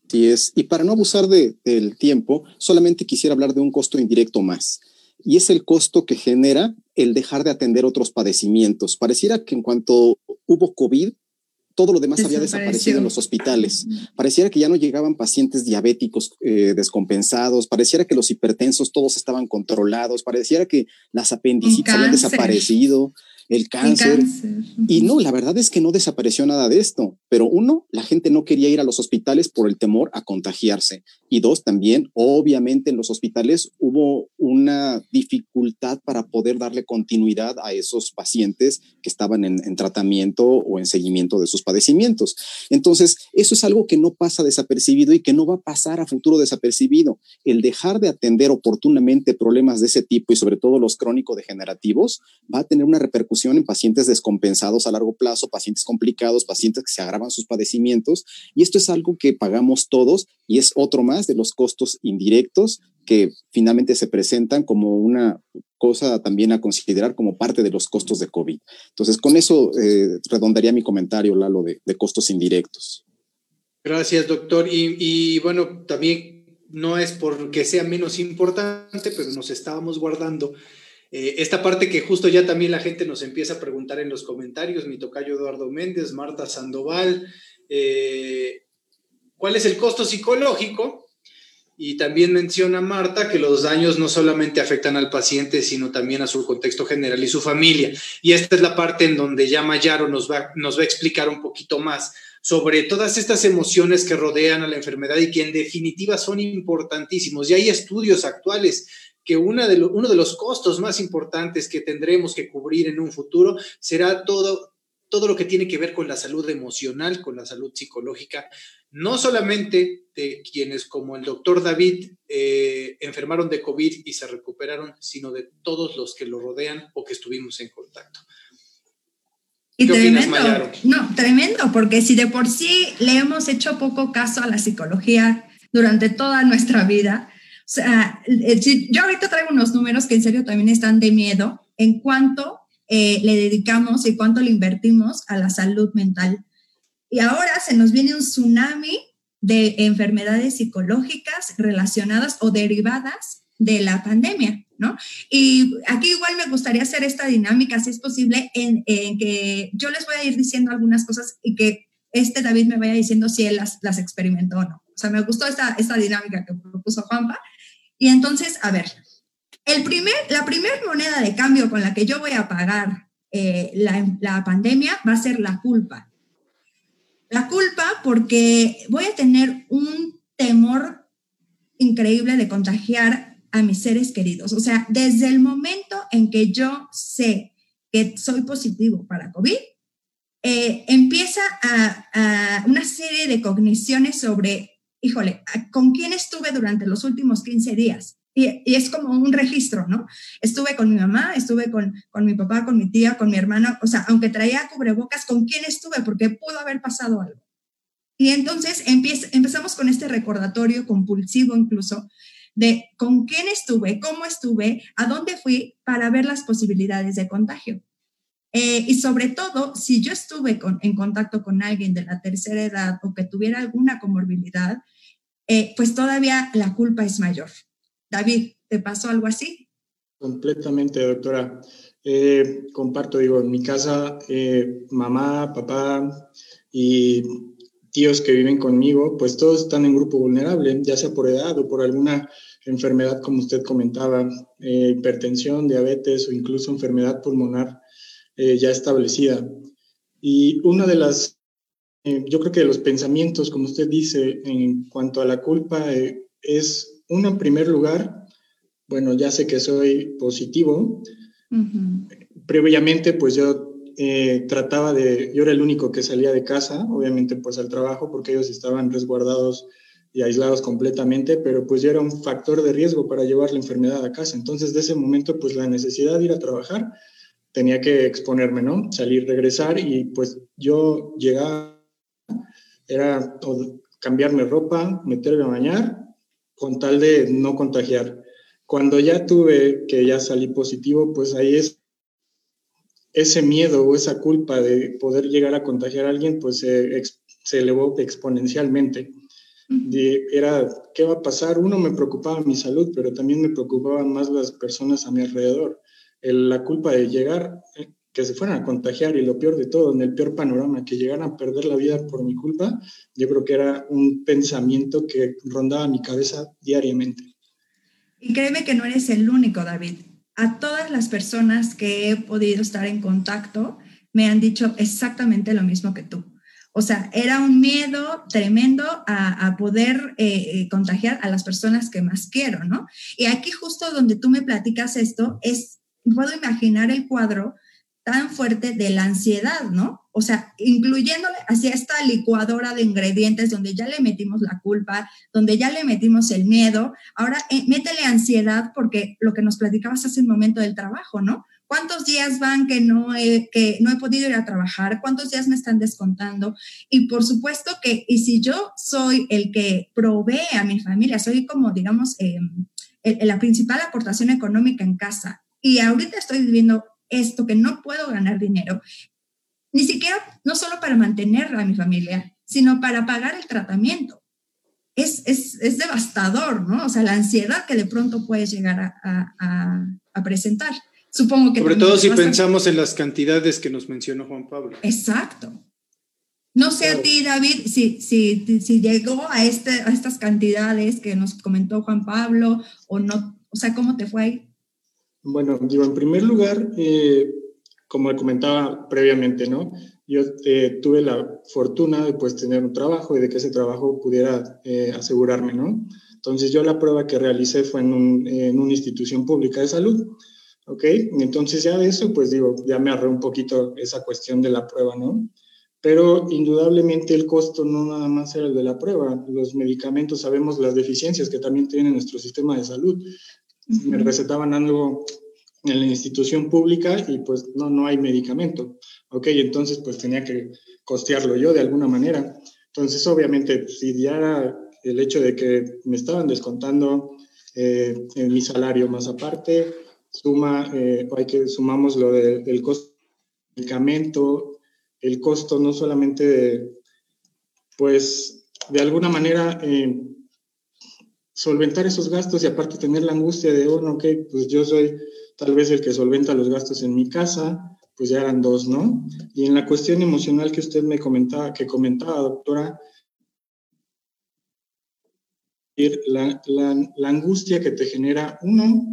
[SPEAKER 7] Sí es. Y para no abusar de, del tiempo, solamente quisiera hablar de un costo indirecto más. Y es el costo que genera el dejar de atender otros padecimientos. Pareciera que en cuanto hubo COVID, todo lo demás había desaparecido en los hospitales. Pareciera que ya no llegaban pacientes diabéticos eh, descompensados, pareciera que los hipertensos todos estaban controlados, pareciera que las apendicitis habían desaparecido, el cáncer. Y no, la verdad es que no desapareció nada de esto. Pero uno, la gente no quería ir a los hospitales por el temor a contagiarse. Y dos, también, obviamente en los hospitales hubo una dificultad para poder darle continuidad a esos pacientes que estaban en, en tratamiento o en seguimiento de sus padecimientos. Entonces, eso es algo que no pasa desapercibido y que no va a pasar a futuro desapercibido. El dejar de atender oportunamente problemas de ese tipo y sobre todo los crónico-degenerativos va a tener una repercusión en pacientes descompensados a largo plazo, pacientes complicados, pacientes que se agravan sus padecimientos. Y esto es algo que pagamos todos y es otro más de los costos indirectos que finalmente se presentan como una cosa también a considerar como parte de los costos de COVID. Entonces, con eso eh, redondaría mi comentario, Lalo, de, de, costos indirectos.
[SPEAKER 5] Gracias, doctor. Y, bueno, también no es porque sea menos importante, pero nos estábamos guardando eh, esta parte que justo ya también la gente nos empieza a preguntar en los comentarios, mi tocayo Eduardo Méndez, Marta Sandoval, eh, ¿cuál es el costo psicológico? Y también menciona Marta que los daños no solamente afectan al paciente, sino también a su contexto general y su familia. Y esta es la parte en donde ya Mayaro nos va, nos va a explicar un poquito más sobre todas estas emociones que rodean a la enfermedad y que en definitiva son importantísimos. Y hay estudios actuales que una de uno de los costos más importantes que tendremos que cubrir en un futuro será todo, todo lo que tiene que ver con la salud emocional, con la salud psicológica, no solamente de quienes como el doctor David eh, enfermaron de COVID y se recuperaron, sino de todos los que lo rodean o que estuvimos en contacto.
[SPEAKER 9] Y tremendo, no, tremendo, porque si de por sí le hemos hecho poco caso a la psicología durante toda nuestra vida, o sea, eh, yo ahorita traigo unos números que en serio también están de miedo en cuanto eh, le dedicamos y cuánto le invertimos a la salud mental. Y ahora se nos viene un tsunami de enfermedades psicológicas relacionadas o derivadas de la pandemia, ¿no? Y aquí igual me gustaría hacer esta dinámica, si es posible, en, que yo les voy a ir diciendo algunas cosas y que este David me vaya diciendo si él las, las experimentó o no. O sea, me gustó esta, esta dinámica que propuso Juanpa y entonces, a ver, el primer, la primera moneda de cambio con la que yo voy a pagar eh, la, pandemia va a ser la culpa. La culpa porque voy a tener un temor increíble de contagiar a mis seres queridos. O sea, desde el momento en que yo sé que soy positivo para COVID, eh, empieza a, a, una serie de cogniciones sobre híjole, ¿con quién estuve durante los últimos 15 días? Y, es como un registro, ¿no? Estuve con mi mamá, estuve con, con mi papá, con mi tía, con mi hermana, o sea, aunque traía cubrebocas, ¿con quién estuve? Porque pudo haber pasado algo. Y entonces empezamos con este recordatorio compulsivo incluso de con quién estuve, cómo estuve, a dónde fui para ver las posibilidades de contagio. Eh, y sobre todo, si yo estuve con, en contacto con alguien de la tercera edad o que tuviera alguna comorbilidad, eh, pues todavía la culpa es mayor. David, ¿te pasó algo así?
[SPEAKER 6] Completamente, doctora. Eh, comparto, digo, en mi casa, eh, mamá, papá y tíos que viven conmigo, pues todos están en grupo vulnerable, ya sea por edad o por alguna enfermedad, como usted comentaba, eh, hipertensión, diabetes o incluso enfermedad pulmonar eh, ya establecida. Y una de las, eh, yo creo que de los pensamientos, como usted dice, en cuanto a la culpa, eh, es, uno, en primer lugar, bueno, ya sé que soy positivo. Uh -huh. Previamente, pues yo trataba de, yo era el único que salía de casa, obviamente pues al trabajo, porque ellos estaban resguardados y aislados completamente, pero pues yo era un factor de riesgo para llevar la enfermedad a casa. Entonces, de ese momento, pues la necesidad de ir a trabajar tenía que exponerme, ¿no? Salir, regresar y pues yo llegaba, era cambiarme ropa, meterme a bañar con tal de no contagiar. cuando ya tuve que ya salí positivo, pues ahí es ese miedo o esa culpa de poder llegar a contagiar a alguien, pues se, se elevó exponencialmente. era, ¿qué va a pasar? Uno, me preocupaba mi salud, pero también me preocupaban más las personas a mi alrededor. la culpa de llegar, que se fueran a contagiar y lo peor de todo, en el peor panorama, que llegaran a perder la vida por mi culpa, yo creo que era un pensamiento que rondaba mi cabeza diariamente.
[SPEAKER 9] Y créeme que no eres el único, David a todas las personas que he podido estar en contacto me han dicho exactamente lo mismo que tú. O sea, era un miedo tremendo a, poder eh, eh, contagiar a las personas que más quiero, ¿no? Y aquí justo donde tú me platicas esto, es, puedo imaginar el cuadro tan fuerte de la ansiedad, ¿no? O sea, incluyéndole hacia esta licuadora de ingredientes donde ya le metimos la culpa, donde ya le metimos el miedo, ahora eh, métele ansiedad porque lo que nos platicabas hace un momento del trabajo, ¿no? ¿Cuántos días van que no, he, que no he podido ir a trabajar? ¿Cuántos días me están descontando? Y por supuesto que, y si yo soy el que provee a mi familia, soy como, digamos, em, la principal aportación económica en casa, y ahorita estoy viviendo esto, que no puedo ganar dinero, ni siquiera, no solo para mantener a mi familia, sino para pagar el tratamiento. Es, es, es devastador, ¿no? O sea, la ansiedad que de pronto puedes llegar a, a, a presentar. Supongo que...
[SPEAKER 5] Sobre todo si pensamos en las cantidades que nos mencionó Juan Pablo.
[SPEAKER 9] Exacto. No sé a ti, David, si, si, si llegó a, este, a estas cantidades que nos comentó Juan Pablo o no, o sea, ¿cómo te fue ahí?
[SPEAKER 6] Bueno, digo, en primer lugar, eh, como comentaba previamente, ¿no? Yo eh, tuve la fortuna de pues tener un trabajo y de que ese trabajo pudiera eh, asegurarme, ¿no? Entonces yo la prueba que realicé fue en, un, en, una institución pública de salud, ¿ok? Entonces ya de eso, pues digo, ya me ahorré un poquito esa cuestión de la prueba, ¿no? Pero indudablemente el costo no nada más era el de la prueba, los medicamentos, sabemos las deficiencias que también tiene nuestro sistema de salud me recetaban algo en la institución pública y pues no, no hay medicamento. Ok, entonces pues tenía que costearlo yo de alguna manera. Entonces obviamente si ya el hecho de que me estaban descontando eh, en mi salario más aparte, suma, eh, hay que sumamos lo del costo del medicamento, el costo no solamente de, pues de alguna manera eh, solventar esos gastos y aparte tener la angustia de, bueno, ok, pues yo soy tal vez el que solventa los gastos en mi casa, pues ya eran dos, ¿no? Y en la cuestión emocional que usted me comentaba, que comentaba, doctora, la, la, la angustia que te genera, uno,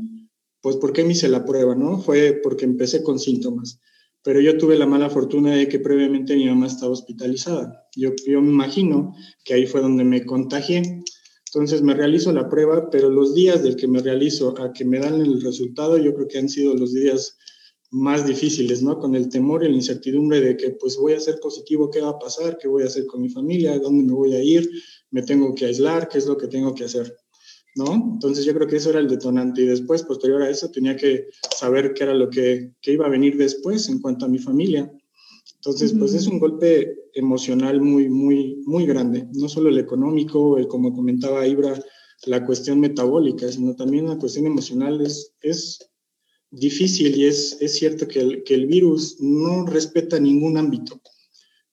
[SPEAKER 6] pues ¿por qué me hice la prueba, no? Fue porque empecé con síntomas, pero yo tuve la mala fortuna de que previamente mi mamá estaba hospitalizada. Yo, yo me imagino que ahí fue donde me contagié. Entonces me realizo la prueba, pero los días del que me realizo a que me dan el resultado, yo creo que han sido los días más difíciles, ¿no? Con el temor y la incertidumbre de que pues voy a ser positivo, ¿qué va a pasar? ¿Qué voy a hacer con mi familia? ¿Dónde me voy a ir? ¿Me tengo que aislar? ¿Qué es lo que tengo que hacer? ¿No? Entonces yo creo que eso era el detonante y después, posterior a eso, tenía que saber qué era lo que, que iba a venir después en cuanto a mi familia. Entonces, pues es un golpe emocional muy, muy, muy grande. No solo el económico, el, como comentaba Ibra, la cuestión metabólica, sino también la cuestión emocional es, es difícil y es, es cierto que el, que el virus no respeta ningún ámbito,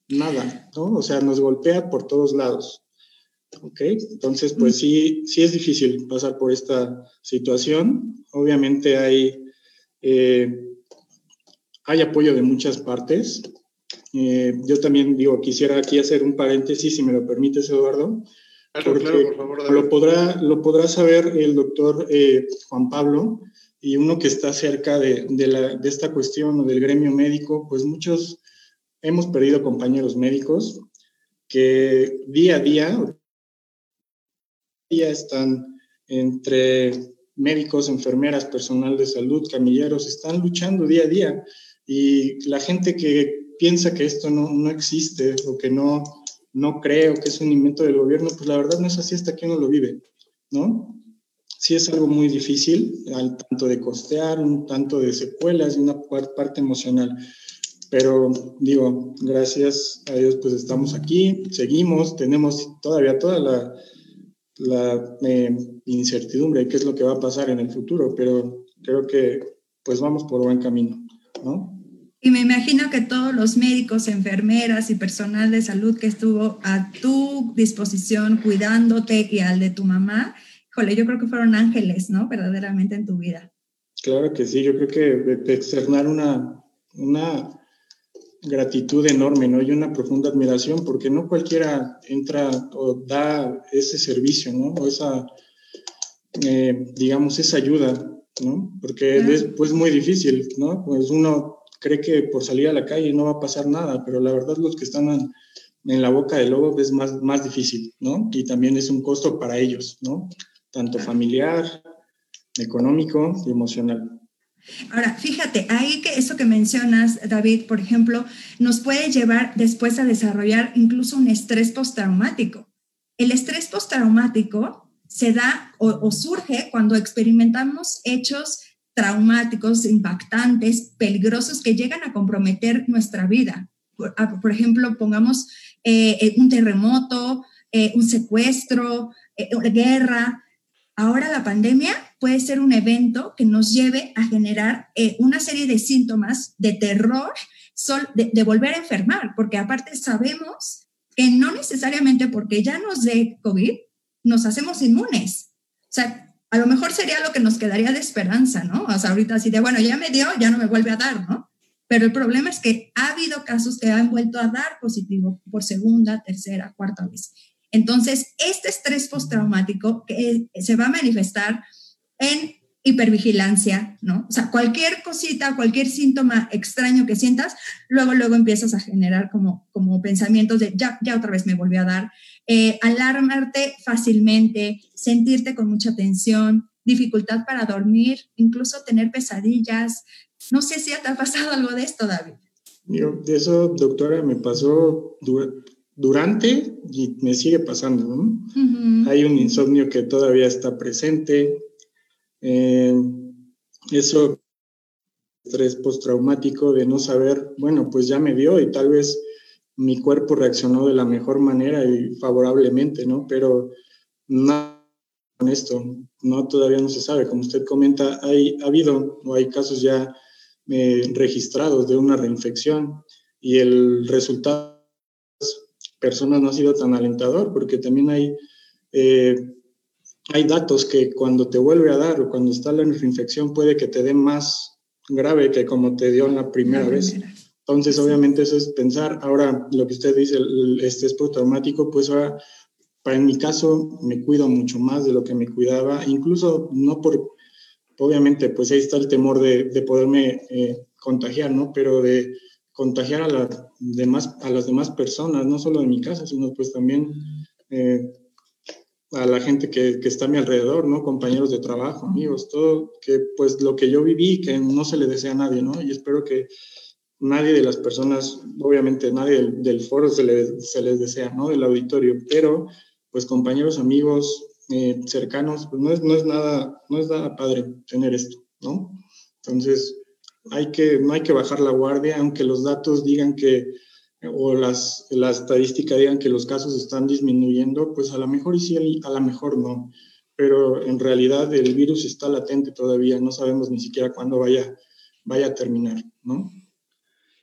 [SPEAKER 6] nada, ¿no? O sea, nos golpea por todos lados. ¿Ok? Entonces, pues sí, sí es difícil pasar por esta situación. Obviamente hay, eh, hay apoyo de muchas partes. Eh, yo también digo, quisiera aquí hacer un paréntesis, si me lo permites, Eduardo.
[SPEAKER 5] Claro, claro, por favor.
[SPEAKER 6] Lo podrá, lo podrá saber el doctor eh, Juan Pablo y uno que está cerca de, de, la, de esta cuestión o del gremio médico, pues muchos hemos perdido compañeros médicos que día a día, día están entre médicos, enfermeras, personal de salud, camilleros, están luchando día a día. Y la gente que piensa que esto no, no existe o que no, no cree que es un invento del gobierno, pues la verdad no es así hasta que uno lo vive, ¿no? Sí es algo muy difícil, al tanto de costear, un tanto de secuelas y una parte emocional. Pero digo, gracias a Dios pues estamos aquí, seguimos, tenemos todavía toda la, la eh, incertidumbre de qué es lo que va a pasar en el futuro, pero creo que pues vamos por buen camino, ¿no?
[SPEAKER 9] Y me imagino que todos los médicos, enfermeras y personal de salud que estuvo a tu disposición cuidándote y al de tu mamá, híjole, yo creo que fueron ángeles, ¿no? Verdaderamente en tu vida.
[SPEAKER 6] Claro que sí, yo creo que externar una, una gratitud enorme, ¿no? Y una profunda admiración, porque no cualquiera entra o da ese servicio, ¿no? O esa, eh, digamos, esa ayuda, ¿no? Porque es pues muy difícil, ¿no? Pues uno cree que por salir a la calle no va a pasar nada, pero la verdad los que están en, la boca del lobo es más, más difícil, ¿no? Y también es un costo para ellos, ¿no? Tanto familiar, económico y emocional.
[SPEAKER 9] Ahora, fíjate, ahí que eso que mencionas, David, por ejemplo, nos puede llevar después a desarrollar incluso un estrés postraumático. El estrés postraumático se da o, o surge cuando experimentamos hechos traumáticos, impactantes, peligrosos que llegan a comprometer nuestra vida. Por, ejemplo, pongamos eh, eh, un terremoto, eh, un secuestro, una guerra. Ahora la pandemia puede ser un evento que nos lleve a generar una serie de síntomas de terror, de, de volver a enfermar, porque aparte sabemos que no necesariamente porque ya nos dé COVID, nos hacemos inmunes. O sea, a lo mejor sería lo que nos quedaría de esperanza, ¿no? O sea, ahorita así de, bueno, ya me dio, ya no me vuelve a dar, ¿no? Pero el problema es que ha habido casos que han vuelto a dar positivo por segunda, tercera, cuarta vez. Entonces, este estrés postraumático que se va a manifestar en hipervigilancia, ¿no? O sea, cualquier cosita, cualquier síntoma extraño que sientas, luego, luego empiezas a generar como, como pensamientos de, ya, ya otra vez me volvió a dar, eh, alarmarte fácilmente, sentirte con mucha tensión, dificultad para dormir, incluso tener pesadillas. No sé si te ha pasado algo de esto, David.
[SPEAKER 6] de eso, doctora, me pasó durante y me sigue pasando. ¿no? Hay un insomnio que todavía está presente. Eh, eso, estrés postraumático de no saber, bueno, pues ya me dio y tal vez mi cuerpo reaccionó de la mejor manera y favorablemente, ¿no? Pero nada con esto, no todavía no se sabe. Como usted comenta, hay, ha habido o hay casos ya eh, registrados de una reinfección y el resultado de personas no ha sido tan alentador porque también hay, eh, hay datos que cuando te vuelve a dar o cuando está la reinfección puede que te dé más grave que como te dio la primera vez. Entonces, obviamente eso es pensar, ahora lo que usted dice, el estrés postraumático, pues ahora, para en mi caso, me cuido mucho más de lo que me cuidaba, incluso no por, obviamente, pues ahí está el temor de, de poderme eh, contagiar, ¿no? Pero de contagiar a, la demás, a las demás personas, no solo en mi casa, sino pues también eh, a la gente que, que, está a mi alrededor, ¿no? Compañeros de trabajo, amigos, todo, que pues lo que yo viví, que no se le desea a nadie, ¿no? Y espero que nadie de las personas, obviamente nadie del, foro se, les desea, ¿no? Del auditorio, pero pues compañeros, amigos, eh, cercanos, pues no es, no es, nada, no es nada padre tener esto, ¿no? Entonces, hay que, no hay que bajar la guardia, aunque los datos digan que, o las, la estadística digan que los casos están disminuyendo, pues a lo mejor sí, a lo mejor no, pero en realidad el virus está latente todavía, no sabemos ni siquiera cuándo vaya, vaya a terminar, ¿no?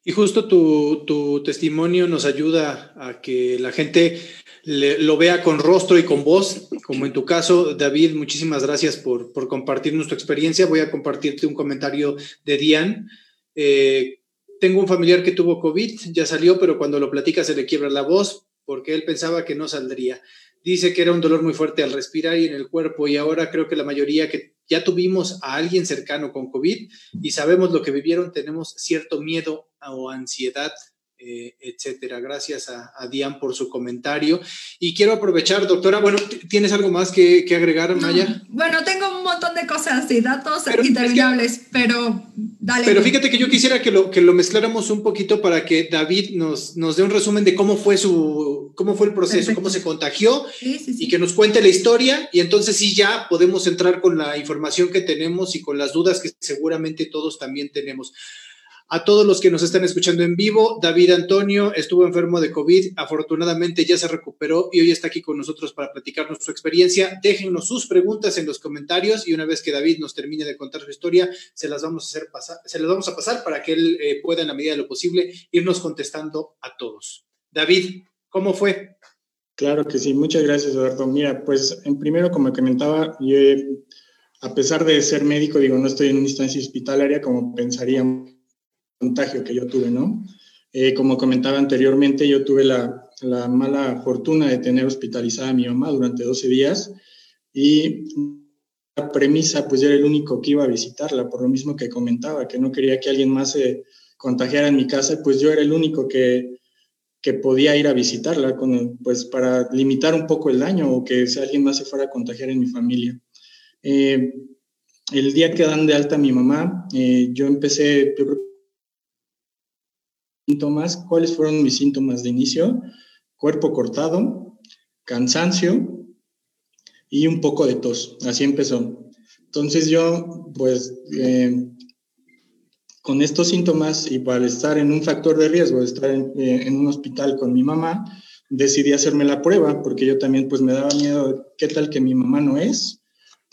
[SPEAKER 5] Y justo tu, testimonio nos ayuda a que la gente lo vea con rostro y con voz, como en tu caso, David, muchísimas gracias por, por compartir tu experiencia. Voy a compartirte un comentario de Diane. Eh, tengo un familiar que tuvo COVID, ya salió, pero cuando lo platica se le quiebra la voz porque él pensaba que no saldría. Dice que era un dolor muy fuerte al respirar y en el cuerpo y ahora creo que la mayoría que ya tuvimos a alguien cercano con COVID y sabemos lo que vivieron, tenemos cierto miedo o ansiedad eh, etcétera. Gracias a, a, Diane por su comentario. Y quiero aprovechar, doctora, bueno, ¿tienes algo más que, agregar, Maya?
[SPEAKER 9] Bueno, tengo un montón de cosas y datos interminables, pero dale.
[SPEAKER 5] Pero fíjate que yo quisiera que lo, que lo mezcláramos un poquito para que David nos, nos dé un resumen de cómo fue su, cómo fue el proceso, cómo se contagió y que nos cuente la historia y entonces sí ya podemos entrar con la información que tenemos y con las dudas que seguramente todos también tenemos. A todos los que nos están escuchando en vivo, David Antonio estuvo enfermo de COVID, afortunadamente ya se recuperó y hoy está aquí con nosotros para platicarnos su experiencia. Déjennos sus preguntas en los comentarios y una vez que David nos termine de contar su historia, se las vamos a hacer pasar, se las vamos a pasar para que él eh, pueda en la medida de lo posible irnos contestando a todos. David, ¿cómo fue?
[SPEAKER 6] Claro que sí, muchas gracias Eduardo. Mira, pues en primero como comentaba, yo a pesar de ser médico, digo, no estoy en una instancia hospitalaria como pensaríamos contagio que yo tuve, ¿no? Eh, como comentaba anteriormente, yo tuve la, la, mala fortuna de tener hospitalizada a mi mamá durante 12 días y la premisa, pues yo era el único que iba a visitarla, por lo mismo que comentaba, que no quería que alguien más se contagiara en mi casa, pues yo era el único que, que podía ir a visitarla, con, pues para limitar un poco el daño o que si alguien más se fuera a contagiar en mi familia. Eh, el día que dan de alta a mi mamá, eh, yo empecé, yo creo síntomas. ¿Cuáles fueron mis síntomas de inicio? Cuerpo cortado, cansancio y un poco de tos. Así empezó. Entonces yo, pues, eh, con estos síntomas y para estar en un factor de riesgo, estar en, eh, en, un hospital con mi mamá, decidí hacerme la prueba porque yo también, pues, me daba miedo, ¿qué tal que mi mamá no es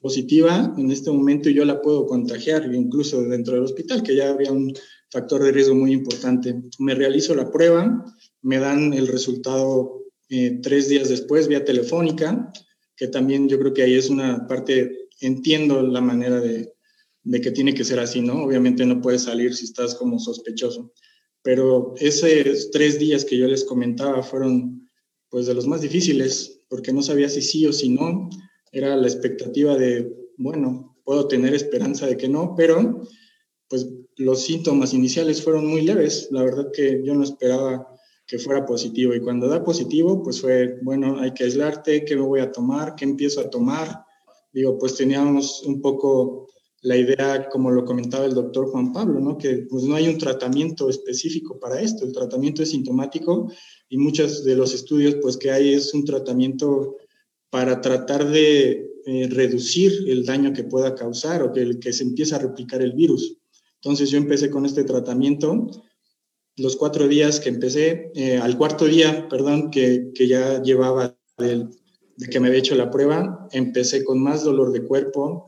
[SPEAKER 6] positiva en este momento y yo la puedo contagiar, incluso dentro del hospital, que ya había un factor de riesgo muy importante. Me realizo la prueba, me dan el resultado eh, tres días después vía telefónica, que también yo creo que ahí es una parte, entiendo la manera de, de que tiene que ser así, ¿no? Obviamente no puedes salir si estás como sospechoso, pero esos tres días que yo les comentaba fueron pues de los más difíciles, porque no sabía si sí o si no, era la expectativa de, bueno, puedo tener esperanza de que no, pero pues los síntomas iniciales fueron muy leves. La verdad que yo no esperaba que fuera positivo. Y cuando da positivo, pues fue, bueno, hay que aislarte, ¿qué me voy a tomar? ¿Qué empiezo a tomar? Digo, pues teníamos un poco la idea, como lo comentaba el doctor Juan Pablo, ¿no? Que pues no hay un tratamiento específico para esto. El tratamiento es sintomático y muchos de los estudios, pues que hay es un tratamiento para tratar de eh, reducir el daño que pueda causar o que, que se empiece a replicar el virus. Entonces yo empecé con este tratamiento. Los cuatro días que empecé, eh, al cuarto día, perdón, que, que ya llevaba de, de, que me había hecho la prueba, empecé con más dolor de cuerpo,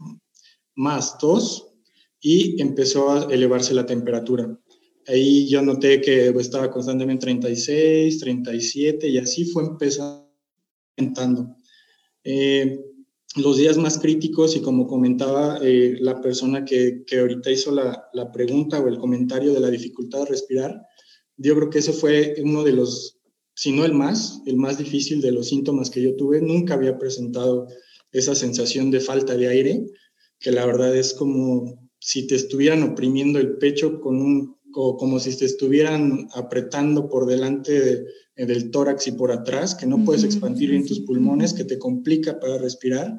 [SPEAKER 6] más tos y empezó a elevarse la temperatura. Ahí yo noté que estaba constantemente 36, 37 y así fue empezando. Eh, los días más críticos y como comentaba eh, la persona que, que ahorita hizo la, la, pregunta o el comentario de la dificultad de respirar, yo creo que eso fue uno de los, si no el más, el más difícil de los síntomas que yo tuve. Nunca había presentado esa sensación de falta de aire, que la verdad es como si te estuvieran oprimiendo el pecho con un, o como si te estuvieran apretando por delante de, del tórax y por atrás, que no puedes expandir en tus pulmones, que te complica para respirar.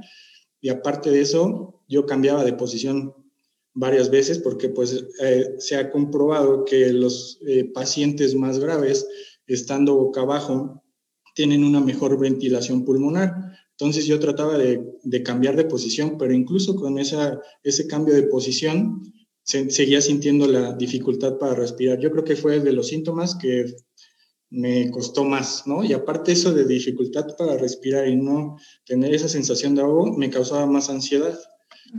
[SPEAKER 6] Y aparte de eso, yo cambiaba de posición varias veces porque pues eh, se ha comprobado que los eh, pacientes más graves, estando boca abajo, tienen una mejor ventilación pulmonar. Entonces yo trataba de, de cambiar de posición, pero incluso con esa, ese cambio de posición, se, seguía sintiendo la dificultad para respirar. Yo creo que fue de los síntomas que me costó más, ¿no? Y aparte eso de dificultad para respirar y no tener esa sensación de ahogo me causaba más ansiedad,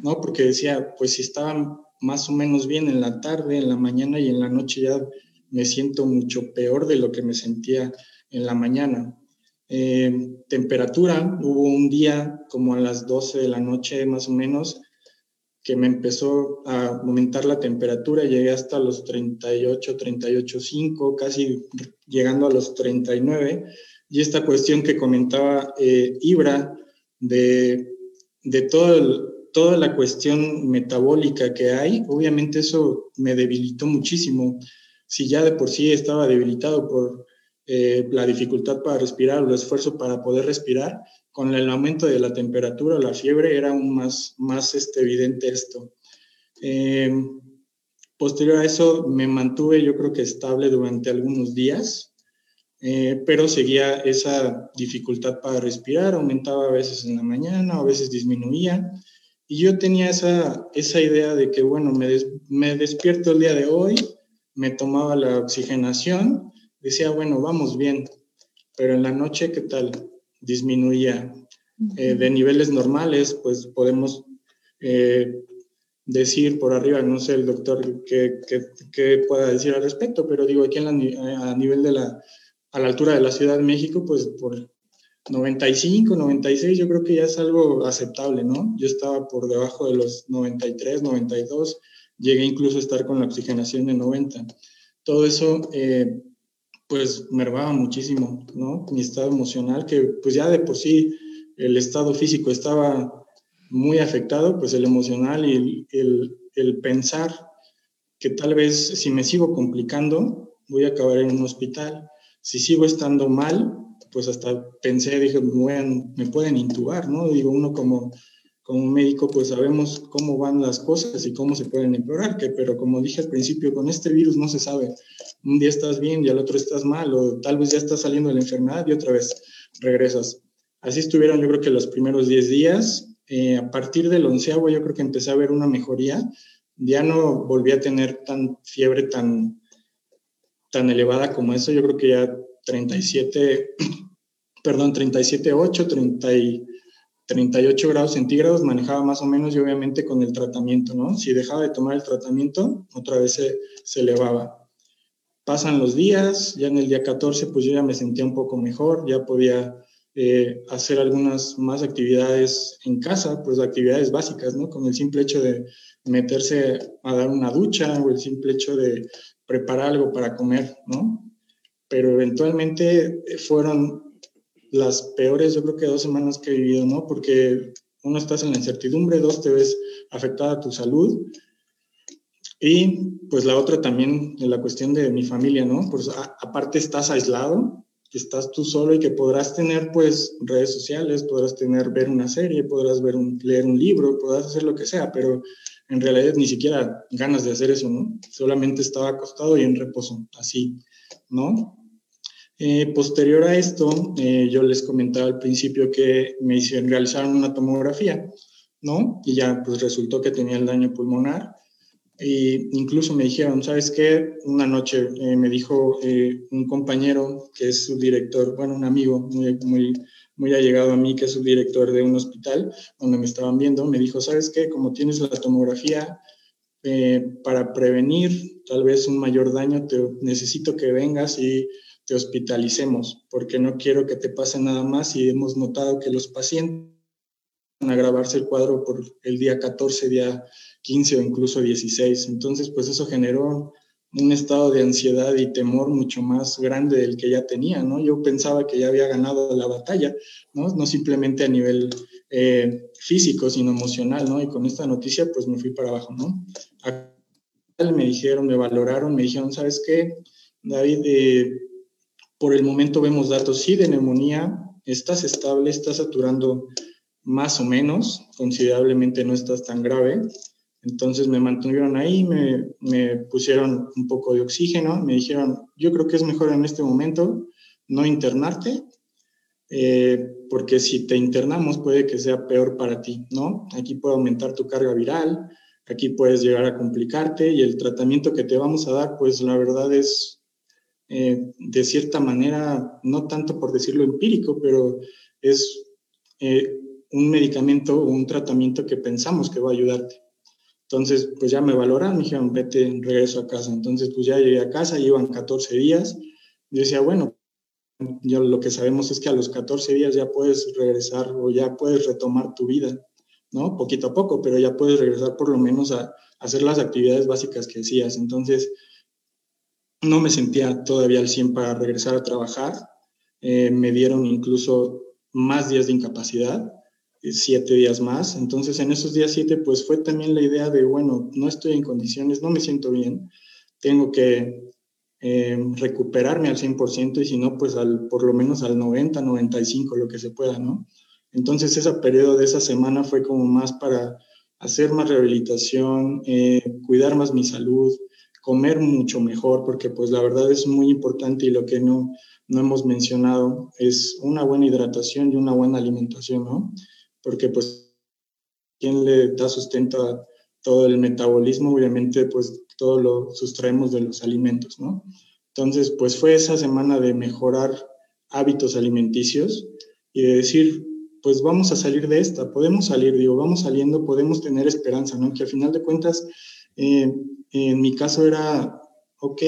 [SPEAKER 6] ¿no? Porque decía, pues si estaba más o menos bien en la tarde, en la mañana y en la noche ya me siento mucho peor de lo que me sentía en la mañana. Eh, temperatura, hubo un día como a las 12 de la noche más o menos, que me empezó a aumentar la temperatura, llegué hasta los 38, 38,5, casi llegando a los 39. Y esta cuestión que comentaba eh, Ibra de, de todo toda la cuestión metabólica que hay, obviamente eso me debilitó muchísimo. Si ya de por sí estaba debilitado por eh, la dificultad para respirar, el esfuerzo para poder respirar, con el aumento de la temperatura, la fiebre, era aún más, más este, evidente esto. Eh, posterior a eso, me mantuve yo creo que estable durante algunos días, eh, pero seguía esa dificultad para respirar, aumentaba a veces en la mañana, a veces disminuía. Y yo tenía esa, esa idea de que, bueno, me, des, me despierto el día de hoy, me tomaba la oxigenación, decía, bueno, vamos bien, pero en la noche, ¿qué tal? Disminuía. Eh, de niveles normales, pues podemos eh, decir por arriba, no sé el doctor qué, pueda decir al respecto, pero digo, aquí a nivel de la, a la altura de la Ciudad de México, pues por 95, 96, yo creo que ya es algo aceptable, ¿no? Yo estaba por debajo de los 93, 92, llegué incluso a estar con la oxigenación de 90. Todo eso, eh, pues, mermaba muchísimo, ¿no? Mi estado emocional, que pues ya de por sí el estado físico estaba muy afectado, pues el emocional y el, el pensar que tal vez si me sigo complicando, voy a acabar en un hospital. Si sigo estando mal, pues hasta pensé, dije, me pueden intubar, ¿no? Digo, uno como, como médico, pues sabemos cómo van las cosas y cómo se pueden empeorar, que, pero como dije al principio, con este virus no se sabe. Un día estás bien y al otro estás mal, o tal vez ya estás saliendo de la enfermedad y otra vez regresas. Así estuvieron yo creo que los primeros 10 días. Eh, a partir del onceavo yo creo que empecé a ver una mejoría. Ya no volví a tener tan fiebre tan, tan elevada como eso. Yo creo que ya 37, perdón, 37.8, 30 y 38 grados centígrados manejaba más o menos y obviamente con el tratamiento, ¿no? Si dejaba de tomar el tratamiento, otra vez se, se elevaba. Pasan los días, ya en el día 14 pues yo ya me sentía un poco mejor, ya podía eh, hacer algunas más actividades en casa, pues actividades básicas, ¿no? Con el simple hecho de meterse a dar una ducha o el simple hecho de preparar algo para comer, ¿no? Pero eventualmente fueron las peores, yo creo que dos semanas que he vivido, ¿no? Porque uno estás en la incertidumbre, dos te ves afectada tu salud y pues la otra también la cuestión de mi familia, ¿no? Pues aparte estás aislado, que estás tú solo y que podrás tener pues redes sociales, podrás tener ver una serie, podrás ver un, leer un libro, podrás hacer lo que sea, pero en realidad ni siquiera ganas de hacer eso, ¿no? Solamente estaba acostado y en reposo, así, ¿no? Eh, posterior a esto, eh, yo les comentaba al principio que me hicieron realizar una tomografía, ¿no? Y ya pues resultó que tenía el daño pulmonar e incluso me dijeron, ¿sabes qué? Una noche eh, me dijo eh, un compañero que es subdirector, bueno, un amigo muy, muy, muy allegado a mí, que es subdirector de un hospital donde me estaban viendo, me dijo, ¿sabes qué? Como tienes la tomografía, eh, para prevenir tal vez un mayor daño, te, necesito que vengas y te hospitalicemos, porque no quiero que te pase nada más y hemos notado que los pacientes a agravarse el cuadro por el día 14, día 15 o incluso 16. Entonces, pues eso generó un estado de ansiedad y temor mucho más grande del que ya tenía, ¿no? Yo pensaba que ya había ganado la batalla, ¿no? No simplemente a nivel eh, físico, sino emocional, ¿no? Y con esta noticia, pues me fui para abajo, ¿no? Me dijeron, me valoraron, me dijeron, ¿sabes qué? David, eh, por el momento vemos datos, sí, de neumonía, estás estable, estás saturando más o menos, considerablemente no estás tan grave, entonces me mantuvieron ahí, me, me, pusieron un poco de oxígeno, me dijeron, yo creo que es mejor en este momento no internarte, eh, porque si te internamos puede que sea peor para ti, ¿no? Aquí puede aumentar tu carga viral, aquí puedes llegar a complicarte y el tratamiento que te vamos a dar, pues la verdad es, eh, de cierta manera, no tanto por decirlo empírico, pero es eh, un medicamento o un tratamiento que pensamos que va a ayudarte. Entonces, pues ya me valoran, me dijeron, vete, regreso a casa. Entonces, pues ya llegué a casa, iban 14 días. Yo decía, bueno, yo lo que sabemos es que a los 14 días ya puedes regresar o ya puedes retomar tu vida, ¿no? Poquito a poco, pero ya puedes regresar por lo menos a, hacer las actividades básicas que hacías. Entonces, no me sentía todavía al 100 para regresar a trabajar. Eh, me dieron incluso más días de incapacidad siete días más. Entonces, en esos días siete, pues fue también la idea de, bueno, no estoy en condiciones, no me siento bien, tengo que eh, recuperarme al 100% y si no, pues al, por lo menos al 90, 95, lo que se pueda, ¿no? Entonces, ese periodo de esa semana fue como más para hacer más rehabilitación, eh, cuidar más mi salud, comer mucho mejor, porque pues la verdad es muy importante y lo que no, no hemos mencionado es una buena hidratación y una buena alimentación, ¿no? Porque pues quien le da sustento a todo el metabolismo, obviamente pues todo lo sustraemos de los alimentos, ¿no? Entonces, pues fue esa semana de mejorar hábitos alimenticios y de decir, pues vamos a salir de esta, podemos salir, digo, vamos saliendo, podemos tener esperanza, ¿no? Que al final de cuentas, eh, en mi caso era, ok,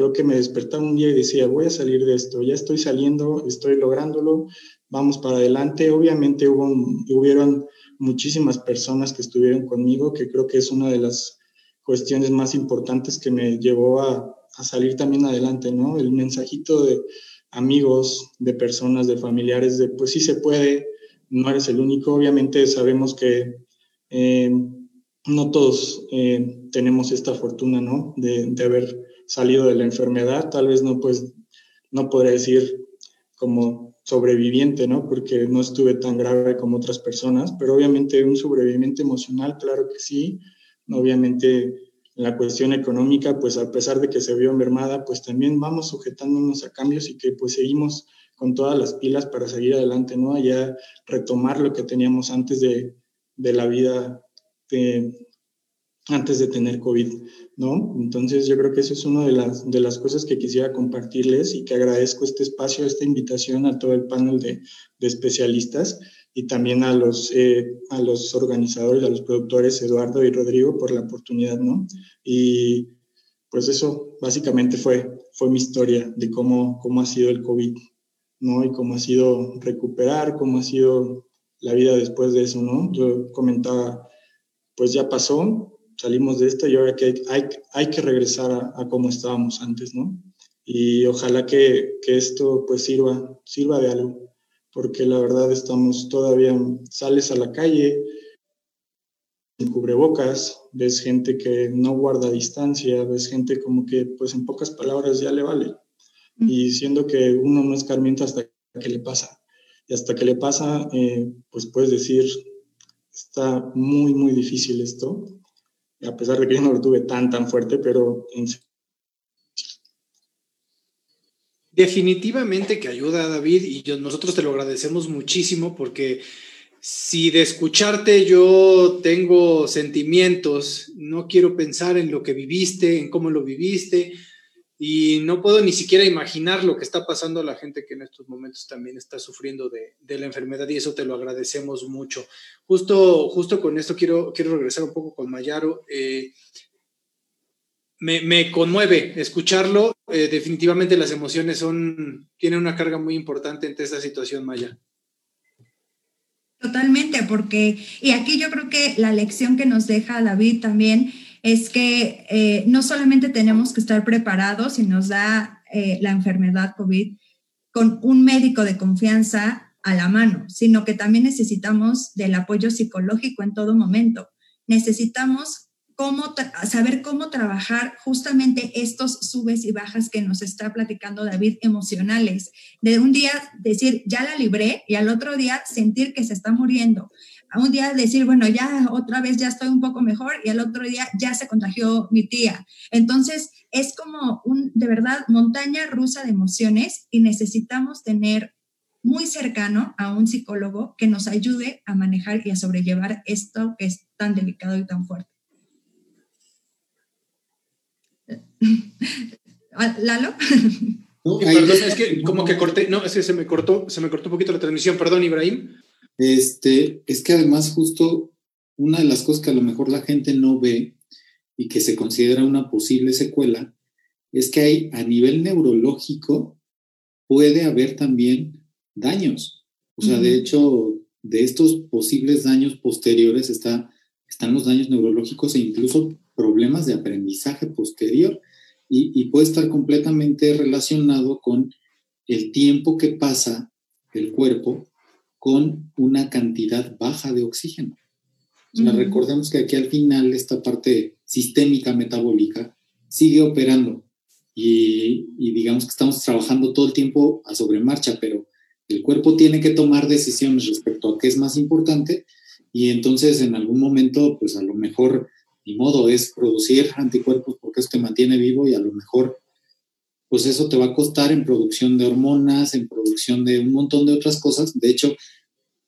[SPEAKER 6] creo que me despertaba un día y decía, voy a salir de esto, ya estoy saliendo, estoy lográndolo, vamos para adelante. Obviamente hubo, hubieron muchísimas personas que estuvieron conmigo, que creo que es una de las cuestiones más importantes que me llevó a, a salir también adelante, ¿no? El mensajito de amigos, de personas, de familiares, de pues sí se puede, no eres el único. Obviamente sabemos que eh, no todos eh, tenemos esta fortuna, ¿no? De, de, haber salido de la enfermedad. Tal vez no, pues, no podré decir como sobreviviente, ¿no? Porque no estuve tan grave como otras personas, pero obviamente un sobreviviente emocional, claro que sí. Obviamente la cuestión económica, pues a pesar de que se vio mermada, pues también vamos sujetándonos a cambios y que pues seguimos con todas las pilas para seguir adelante, ¿no? Ya retomar lo que teníamos antes de, de la vida, de, antes de tener COVID, ¿no? Entonces yo creo que eso es una de las, de las cosas que quisiera compartirles y que agradezco este espacio, esta invitación a todo el panel de, de especialistas y también a los, eh, a los organizadores, a los productores Eduardo y Rodrigo por la oportunidad, ¿no? Y pues eso básicamente fue, fue mi historia de cómo, cómo ha sido el COVID, ¿no? Y cómo ha sido recuperar, cómo ha sido la vida después de eso, ¿no? Yo comentaba, pues ya pasó, salimos de esto y ahora que hay, hay, que regresar a, a cómo estábamos antes, ¿no? Y ojalá que, que esto pues sirva, sirva de algo porque la verdad estamos todavía, sales a la calle, en cubrebocas, ves gente que no guarda distancia, ves gente como que, pues en pocas palabras, ya le vale. Y siendo que uno no es carmiento hasta que le pasa. Y hasta que le pasa, eh, pues puedes decir, está muy, muy difícil esto. A pesar de que yo no lo tuve tan, tan fuerte, pero en
[SPEAKER 5] Definitivamente que ayuda, David, y nosotros te lo agradecemos muchísimo porque si de escucharte yo tengo sentimientos, no quiero pensar en lo que viviste, en cómo lo viviste, y no puedo ni siquiera imaginar lo que está pasando a la gente que en estos momentos también está sufriendo de, de la enfermedad y eso te lo agradecemos mucho. Justo, justo con esto quiero, quiero regresar un poco con Mayaro. Eh, me, conmueve escucharlo. Eh, definitivamente las emociones son, tienen una carga muy importante en esta situación, Maya.
[SPEAKER 9] Totalmente, porque, y aquí yo creo que la lección que nos deja David también es que eh, no solamente tenemos que estar preparados si nos da eh, la enfermedad COVID con un médico de confianza a la mano, sino que también necesitamos del apoyo psicológico en todo momento. Necesitamos cómo saber cómo trabajar justamente estos subes y bajas que nos está platicando David emocionales. De un día decir, ya la libré y al otro día sentir que se está muriendo. A un día decir, bueno, ya otra vez ya estoy un poco mejor y al otro día ya se contagió mi tía. Entonces, es como un, de verdad, montaña rusa de emociones y necesitamos tener muy cercano a un psicólogo que nos ayude a manejar y a sobrellevar esto que es tan delicado y tan fuerte. ¿Lalo?
[SPEAKER 5] perdón, es que como que corté, no, es que se me cortó, se me cortó un poquito la transmisión, perdón, Ibrahim.
[SPEAKER 8] Este, es que además justo una de las cosas que a lo mejor la gente no ve y que se considera una posible secuela es que hay a nivel neurológico puede haber también daños. O sea, de hecho, de estos posibles daños posteriores está, están los daños neurológicos e incluso problemas de aprendizaje posterior y, puede estar completamente relacionado con el tiempo que pasa el cuerpo con una cantidad baja de oxígeno. recordemos que aquí al final esta parte sistémica metabólica sigue operando y, y, digamos que estamos trabajando todo el tiempo a sobremarcha, pero el cuerpo tiene que tomar decisiones respecto a qué es más importante y entonces en algún momento, pues a lo mejor ni modo, es producir anticuerpos porque eso te mantiene vivo y a lo mejor, pues eso te va a costar en producción de hormonas, en producción de un montón de otras cosas. De hecho,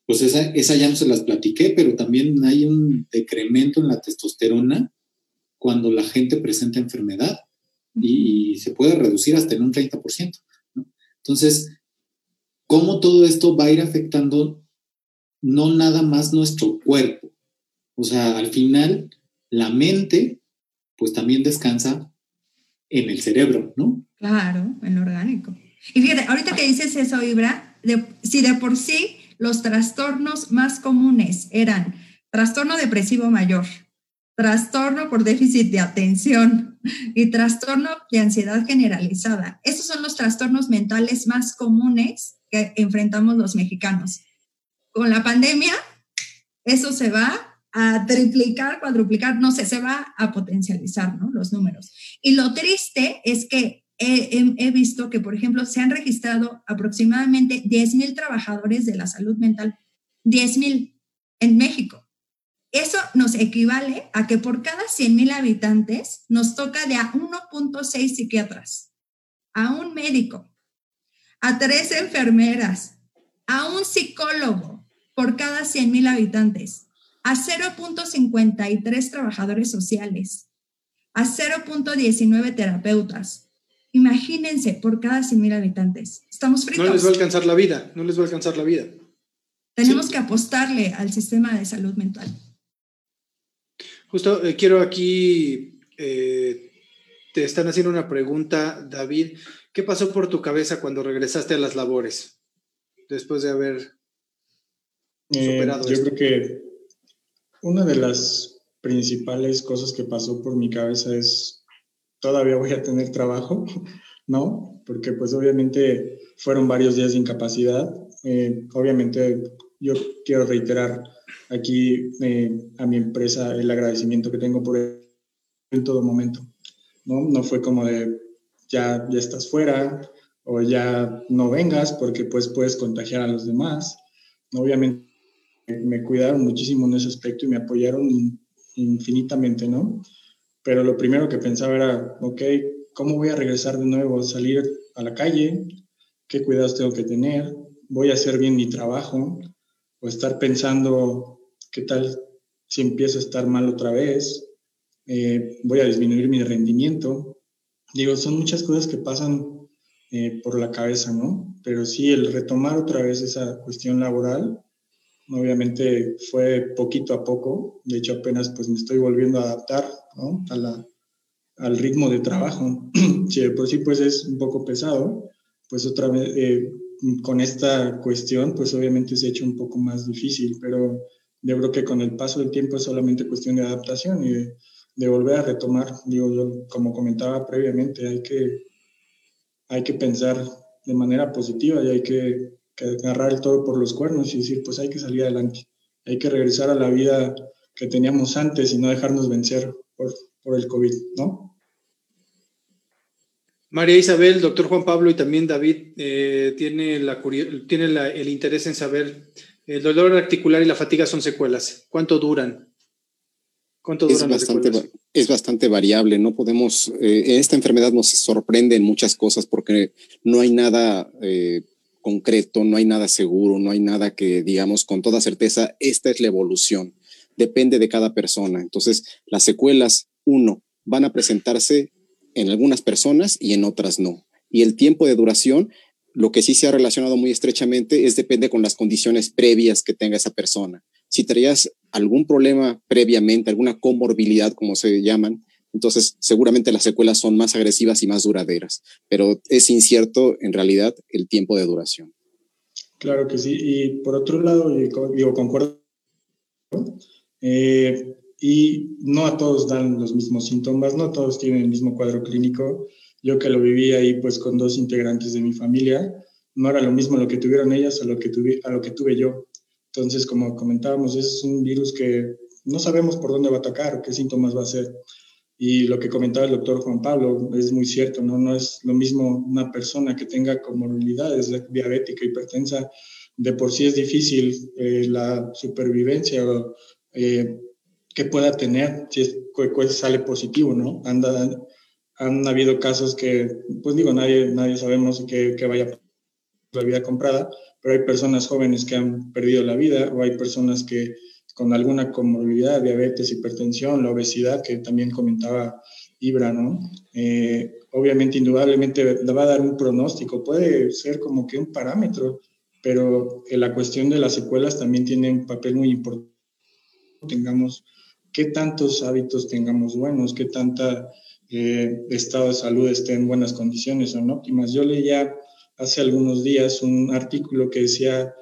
[SPEAKER 8] pues esa, esa ya no se las platiqué, pero también hay un decremento en la testosterona cuando la gente presenta enfermedad y, se puede reducir hasta en un 30%. Entonces, ¿cómo todo esto va a ir afectando no nada más nuestro cuerpo? O sea, al final, la mente, pues también descansa en el cerebro, ¿no?
[SPEAKER 9] Claro, en lo orgánico. Y fíjate, ahorita que dices eso, Ibra, si de por sí los trastornos más comunes eran trastorno depresivo mayor, trastorno por déficit de atención y trastorno de ansiedad generalizada. Esos son los trastornos mentales más comunes que enfrentamos los mexicanos. Con la pandemia, eso se va a triplicar, cuadruplicar, no sé, se va a potencializar, ¿no? Los números. Y lo triste es que he, visto que, por ejemplo, se han registrado aproximadamente 10.000 trabajadores de la salud mental, 10.000 en México. Eso nos equivale a que por cada 100.000 habitantes nos toca de a 1.6 psiquiatras, a un médico, a tres enfermeras, a un psicólogo por cada 100.000 habitantes, a 0.53 trabajadores sociales, a 0.19 terapeutas. Imagínense por cada 100.000 habitantes. Estamos fritos.
[SPEAKER 5] No les va a alcanzar la vida, no les va a alcanzar la vida.
[SPEAKER 9] Tenemos que apostarle al sistema de salud mental.
[SPEAKER 5] Justo eh, quiero aquí, eh, te están haciendo una pregunta, David. ¿Qué pasó por tu cabeza cuando regresaste a las labores después de haber
[SPEAKER 6] eh, superado Yo creo que una de las principales cosas que pasó por mi cabeza es, todavía voy a tener trabajo, ¿no? Porque pues obviamente fueron varios días de incapacidad. obviamente yo quiero reiterar aquí eh, a mi empresa el agradecimiento que tengo por él en todo momento. ¿no? no fue como de ya, ya estás fuera o ya no vengas porque pues puedes contagiar a los demás. Obviamente me cuidaron muchísimo en ese aspecto y me apoyaron infinitamente, ¿no? Pero lo primero que pensaba era, ok, ¿cómo voy a regresar de nuevo? a ¿Salir a la calle? ¿Qué cuidados tengo que tener? ¿Voy a hacer bien mi trabajo? ¿O estar pensando ¿Qué tal si empiezo a estar mal otra vez? Eh, voy a disminuir mi rendimiento. Digo, son muchas cosas que pasan eh, por la cabeza, ¿no? Pero sí, el retomar otra vez esa cuestión laboral, obviamente fue poquito a poco. De hecho, apenas pues me estoy volviendo a adaptar, ¿no? A la, al ritmo de trabajo. si de por sí pues es un poco pesado, pues otra vez eh, con esta cuestión pues obviamente se ha hecho un poco más difícil, pero yo creo que con el paso del tiempo es solamente cuestión de adaptación y de, volver a retomar. Digo, yo, como comentaba previamente, hay que, hay que pensar de manera positiva y hay que, agarrar el todo por los cuernos y decir, pues hay que salir adelante. Hay que regresar a la vida que teníamos antes y no dejarnos vencer por, por el COVID, ¿no?
[SPEAKER 5] María Isabel, doctor Juan Pablo y también David eh, tiene, la, tiene el interés en saber el dolor articular y la fatiga son secuelas. ¿Cuánto duran?
[SPEAKER 7] ¿Cuánto duran es bastante, Es bastante variable. No podemos. Eh, esta enfermedad nos sorprende en muchas cosas porque no hay nada eh, concreto, no hay nada seguro, no hay nada que digamos con toda certeza. Esta es la evolución. Depende de cada persona. Entonces, las secuelas, uno, van a presentarse en algunas personas y en otras no. Y el tiempo de duración lo que sí se ha relacionado muy estrechamente es depende con las condiciones previas que tenga esa persona. Si traías algún problema previamente, alguna comorbilidad, como se llaman, entonces seguramente las secuelas son más agresivas y más duraderas, pero es incierto en realidad el tiempo de duración.
[SPEAKER 6] Claro que sí, y por otro lado, digo, concuerdo, eh, y no a todos dan los mismos síntomas, no todos tienen el mismo cuadro clínico, yo que lo viví ahí pues con dos integrantes de mi familia, no era lo mismo lo que tuvieron ellas a lo que tuve, a lo que tuve yo. Entonces, como comentábamos, es un virus que no sabemos por dónde va a atacar, qué síntomas va a hacer. Y lo que comentaba el doctor Juan Pablo es muy cierto, ¿no? No es lo mismo una persona que tenga comorbilidades diabética, hipertensa, de por sí es difícil eh, la supervivencia eh, que pueda tener si es, sale positivo, ¿no? Anda, han habido casos que, pues digo, nadie, nadie sabemos que, que vaya la vida comprada, pero hay personas jóvenes que han perdido la vida o hay personas que, con alguna comorbilidad, diabetes, hipertensión, la obesidad, que también comentaba Ibra, ¿no? Eh, obviamente, indudablemente, le va a dar un pronóstico, puede ser como que un parámetro, pero la cuestión de las secuelas también tiene un papel muy importante. Tengamos, qué tantos hábitos tengamos buenos, qué tanta eh, estado de salud esté en buenas condiciones, son óptimas. Yo leía hace algunos días un artículo que decía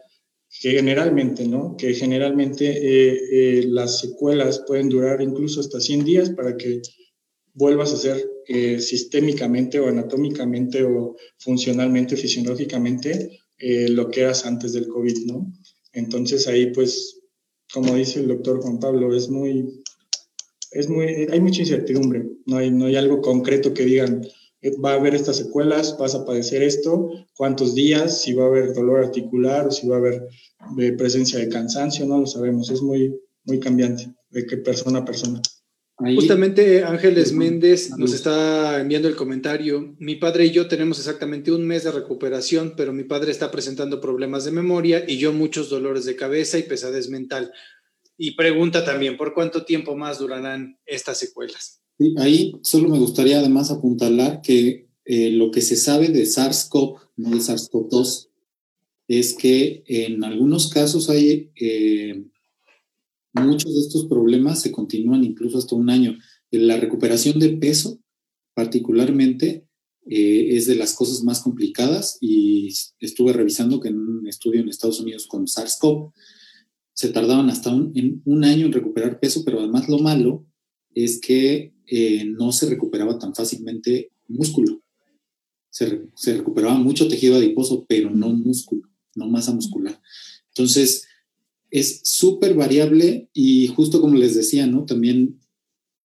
[SPEAKER 6] que generalmente, ¿no? Que generalmente eh, eh, las secuelas pueden durar incluso hasta 100 días para que vuelvas a ser sistémicamente o anatómicamente o funcionalmente, fisiológicamente, lo que eras antes del COVID, ¿no? Entonces ahí, pues, como dice el doctor Juan Pablo, es muy, es muy, hay mucha incertidumbre, no hay, no hay algo concreto que digan, va a haber estas secuelas, vas a padecer esto, cuántos días, si va a haber dolor articular o si va a haber eh, presencia de cansancio, no lo sabemos, es muy, muy cambiante de qué persona a persona.
[SPEAKER 5] Justamente Ángeles Méndez nos está enviando el comentario. Mi padre y yo tenemos exactamente un mes de recuperación, pero mi padre está presentando problemas de memoria y yo muchos dolores de cabeza y pesadez mental. Y pregunta también, ¿por cuánto tiempo más durarán estas secuelas?
[SPEAKER 8] ahí solo me gustaría además apuntalar que eh, lo que se sabe de SARS-CoV, no de SARS-CoV-2, es que en algunos casos hay eh, muchos de estos problemas se continúan incluso hasta un año. La recuperación de peso, particularmente, eh, es de las cosas más complicadas y estuve revisando que en un estudio en Estados Unidos con SARS-CoV se tardaban hasta un, en un año en recuperar peso, pero además lo malo es que eh, no se recuperaba tan fácilmente músculo. Se, se, recuperaba mucho tejido adiposo, pero no músculo, no masa muscular. Entonces, es súper variable y justo como les decía, ¿no? También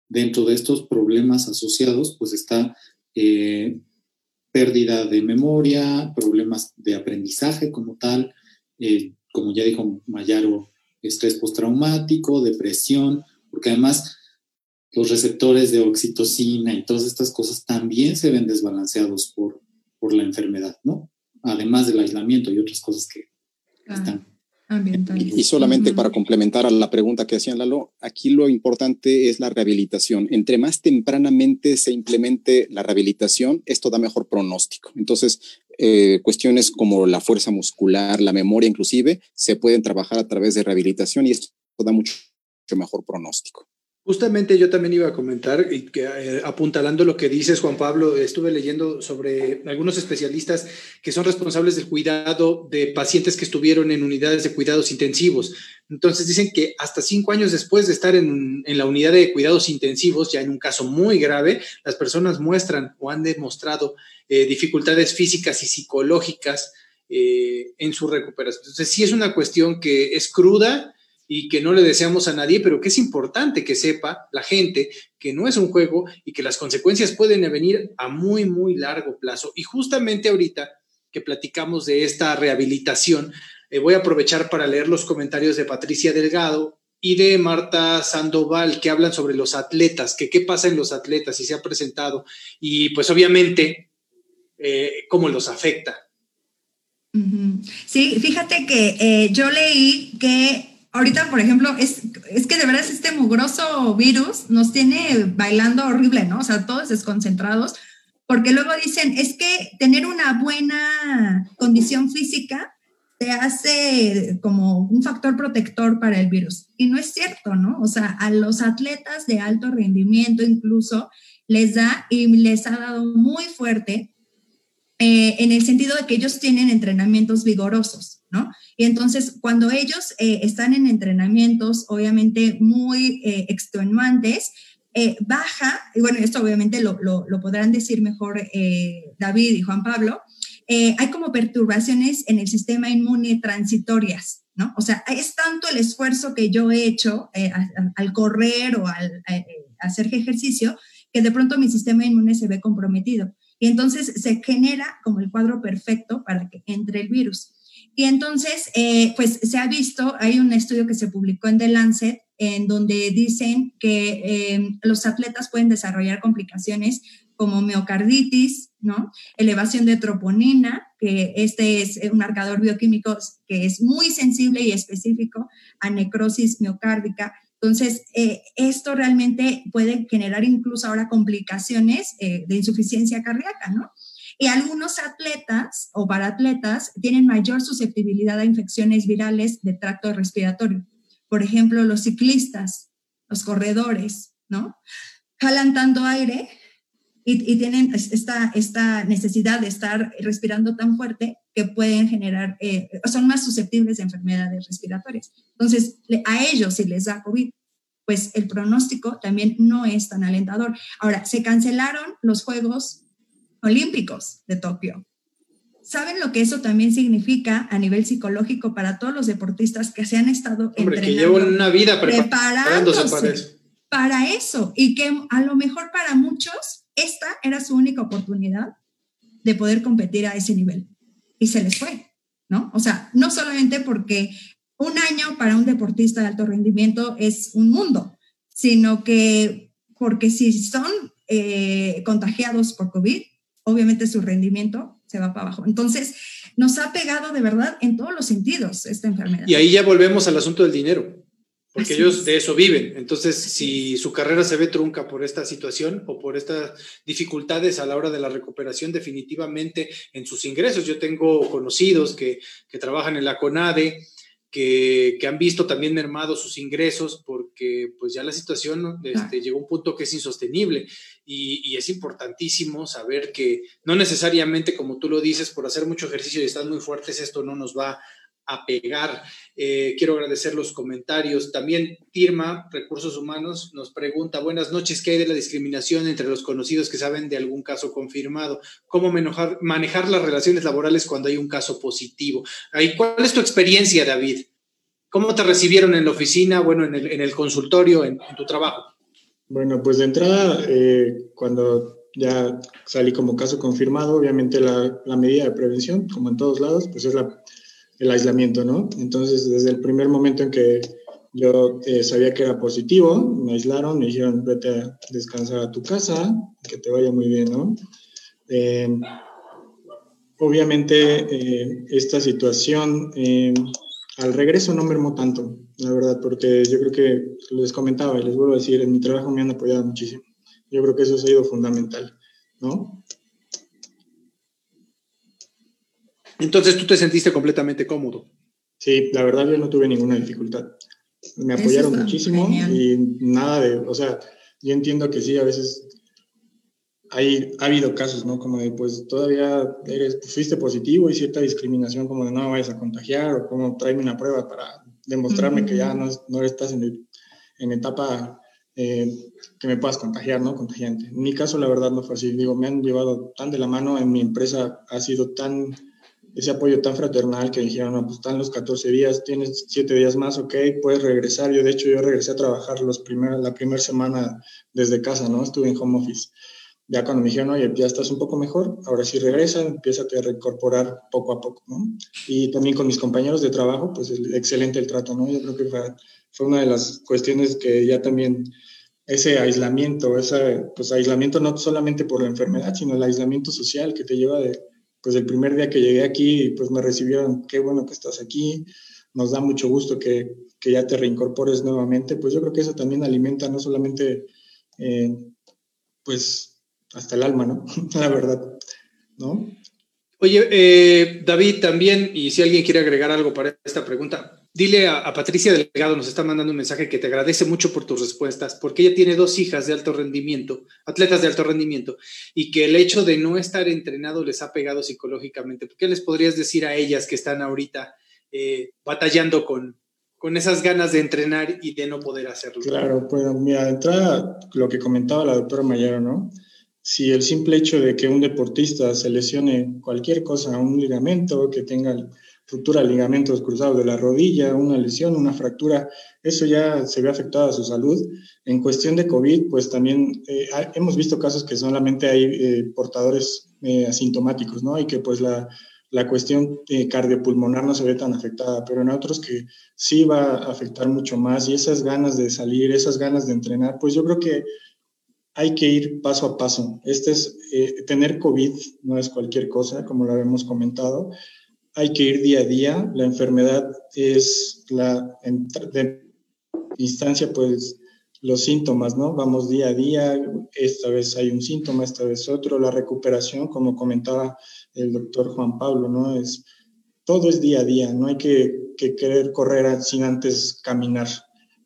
[SPEAKER 8] dentro de estos problemas asociados, pues está eh, pérdida de memoria, problemas de aprendizaje como tal, eh, como ya dijo Mayaro, estrés postraumático, depresión, porque además los receptores de oxitocina y todas estas cosas también se ven desbalanceados por, por la enfermedad, ¿no? Además del aislamiento y otras cosas que ah, están.
[SPEAKER 7] Y, y solamente para complementar a la pregunta que hacían Lalo, aquí lo importante es la rehabilitación. Entre más tempranamente se implemente la rehabilitación, esto da mejor pronóstico. Entonces, eh, cuestiones como la fuerza muscular, la memoria inclusive, se pueden trabajar a través de rehabilitación y esto da mucho mejor pronóstico.
[SPEAKER 5] Justamente yo también iba a comentar, y eh, apuntalando lo que dices, Juan Pablo, estuve leyendo sobre algunos especialistas que son responsables del cuidado de pacientes que estuvieron en unidades de cuidados intensivos. Entonces dicen que hasta cinco años después de estar en, en la unidad de cuidados intensivos, ya en un caso muy grave, las personas muestran o han demostrado eh, dificultades físicas y psicológicas eh, en su recuperación. Entonces sí es una cuestión que es cruda y que no le deseamos a nadie, pero que es importante que sepa la gente que no es un juego y que las consecuencias pueden venir a muy, muy largo plazo. Y justamente ahorita que platicamos de esta rehabilitación, eh, voy a aprovechar para leer los comentarios de Patricia Delgado y de Marta Sandoval que hablan sobre los atletas, que qué pasa en los atletas y se ha presentado y pues obviamente eh, cómo los afecta.
[SPEAKER 9] Sí, fíjate que eh, yo leí que ahorita, por ejemplo, es, es que de verdad este mugroso virus nos tiene bailando horrible, ¿no? O sea, todos desconcentrados, porque luego dicen, es que tener una buena condición física te hace como un factor protector para el virus. Y no es cierto, ¿no? O sea, a los atletas de alto rendimiento incluso les da y les ha dado muy fuerte eh, en el sentido de que ellos tienen entrenamientos vigorosos, ¿no? Y entonces, cuando ellos eh, están en entrenamientos, obviamente muy eh, extenuantes, eh, baja, y bueno, esto obviamente lo, lo, podrán decir mejor David y Juan Pablo, hay como perturbaciones en el sistema inmune transitorias, ¿no? O sea, es tanto el esfuerzo que yo he hecho al correr o al hacer ejercicio que de pronto mi sistema inmune se ve comprometido. Y entonces se genera como el cuadro perfecto para que entre el virus. Y entonces, eh, pues se ha visto, hay un estudio que se publicó en The Lancet en donde dicen que eh, los atletas pueden desarrollar complicaciones como miocarditis, ¿no? Elevación de troponina, que este es un marcador bioquímico que es muy sensible y específico a necrosis miocárdica. Entonces, eh, esto realmente puede generar incluso ahora complicaciones de insuficiencia cardíaca, ¿no? Y algunos atletas o paratletas tienen mayor susceptibilidad a infecciones virales de tracto respiratorio. Por ejemplo, los ciclistas, los corredores, ¿no? Jalan tanto aire y, tienen esta, esta necesidad de estar respirando tan fuerte que pueden generar, eh, son más susceptibles de enfermedades respiratorias. Entonces, a ellos si les da COVID, pues el pronóstico también no es tan alentador. Ahora, se cancelaron los Juegos Olímpicos de Tokio. ¿Saben lo que eso también significa a nivel psicológico para todos los deportistas que se han estado
[SPEAKER 5] Hombre, que llevan una vida preparándose
[SPEAKER 9] para eso. para eso y que a lo mejor para muchos esta era su única oportunidad de poder competir a ese nivel y se les fue, ¿no? O sea, no solamente porque un año para un deportista de alto rendimiento es un mundo, sino que porque si son eh, contagiados por COVID, obviamente su rendimiento se va para abajo. Entonces, nos ha pegado de verdad en todos los sentidos esta enfermedad.
[SPEAKER 5] Y ahí ya volvemos al asunto del dinero, porque ellos de eso viven. Entonces, si su carrera se ve trunca por esta situación o por estas dificultades a la hora de la recuperación, definitivamente en sus ingresos. Yo tengo conocidos que, que trabajan en la CONADE, que, han visto también mermados sus ingresos porque pues ya la situación este, llegó a un punto que es insostenible y, es importantísimo saber que no necesariamente como tú lo dices por hacer mucho ejercicio y estar muy fuertes esto no nos va a pegar. Eh, quiero agradecer los comentarios. También Tirma, Recursos Humanos, nos pregunta, buenas noches, ¿qué hay de la discriminación entre los conocidos que saben de algún caso confirmado? ¿Cómo manejar, las relaciones laborales cuando hay un caso positivo? ¿Cuál es tu experiencia, David? ¿Cómo te recibieron en la oficina, bueno, en el, consultorio, en, tu trabajo?
[SPEAKER 6] Bueno, pues de entrada, eh, cuando ya salí como caso confirmado, obviamente la, la medida de prevención, como en todos lados, pues es la el aislamiento, ¿no? Entonces, desde el primer momento en que yo eh, sabía que era positivo, me aislaron, me dijeron, vete a descansar a tu casa, que te vaya muy bien, ¿no? Eh, obviamente, eh, esta situación al regreso no mermó tanto, la verdad, porque yo creo que les comentaba y les vuelvo a decir, en mi trabajo me han apoyado muchísimo. Yo creo que eso ha sido fundamental, ¿no?
[SPEAKER 5] Entonces tú te sentiste completamente cómodo.
[SPEAKER 6] Sí, la verdad yo no tuve ninguna dificultad. Me apoyaron muchísimo y nada de, o sea, yo entiendo que sí, a veces hay, ha habido casos, ¿no? Como de, pues todavía eres, fuiste positivo y cierta discriminación, como de no vayas a contagiar o como tráeme una prueba para demostrarme que ya no, no estás en, en etapa eh, que me puedas contagiar, ¿no? Contagiante. En mi caso, la verdad, no fue así. Digo, me han llevado tan de la mano, en mi empresa ha sido tan ese apoyo tan fraternal que dijeron, no, pues están los 14 días, tienes 7 días más, ok, puedes regresar. Yo, de hecho, yo regresé a trabajar los primer, la primera semana desde casa, ¿no? Estuve en home office. Ya cuando me dijeron, oye, ya estás un poco mejor, ahora sí regresa, empieza a reincorporar poco a poco, ¿no? Y también con mis compañeros de trabajo, pues excelente el trato, ¿no? Yo creo que fue, fue una de las cuestiones que ya también ese aislamiento, ese pues aislamiento no solamente por la enfermedad, sino el aislamiento social que te lleva de, pues el primer día que llegué aquí, pues me recibieron, qué bueno que estás aquí, nos da mucho gusto que, que ya te reincorpores nuevamente, pues yo creo que eso también alimenta no solamente, eh, pues, hasta el alma, ¿no? La verdad, ¿no?
[SPEAKER 5] Oye, eh, David, también, y si alguien quiere agregar algo para esta pregunta, Dile a, Patricia Delgado, nos está mandando un mensaje que te agradece mucho por tus respuestas, porque ella tiene dos hijas de alto rendimiento, atletas de alto rendimiento, y que el hecho de no estar entrenado les ha pegado psicológicamente. ¿Qué les podrías decir a ellas que están ahorita eh, batallando con, con esas ganas de entrenar y de no poder hacerlo?
[SPEAKER 6] Claro, pues mira, de entrada, lo que comentaba la doctora Mayero, ¿no? Si el simple hecho de que un deportista se lesione cualquier cosa, un ligamento, que tenga ruptura de ligamentos cruzados de la rodilla, una lesión, una fractura, eso ya se ve afectado a su salud. En cuestión de COVID, pues también eh, hemos visto casos que solamente hay eh, portadores eh, asintomáticos, ¿no? Y que pues la, la cuestión eh, cardiopulmonar no se ve tan afectada, pero en otros que sí va a afectar mucho más y esas ganas de salir, esas ganas de entrenar, pues yo creo que hay que ir paso a paso. Este es, eh, tener COVID no es cualquier cosa, como lo habíamos comentado. Hay que ir día a día. La enfermedad es la de instancia, pues los síntomas, ¿no? Vamos día a día, esta vez hay un síntoma, esta vez otro. La recuperación, como comentaba el doctor Juan Pablo, ¿no? Es, todo es día a día, no hay que, que querer correr sin antes caminar,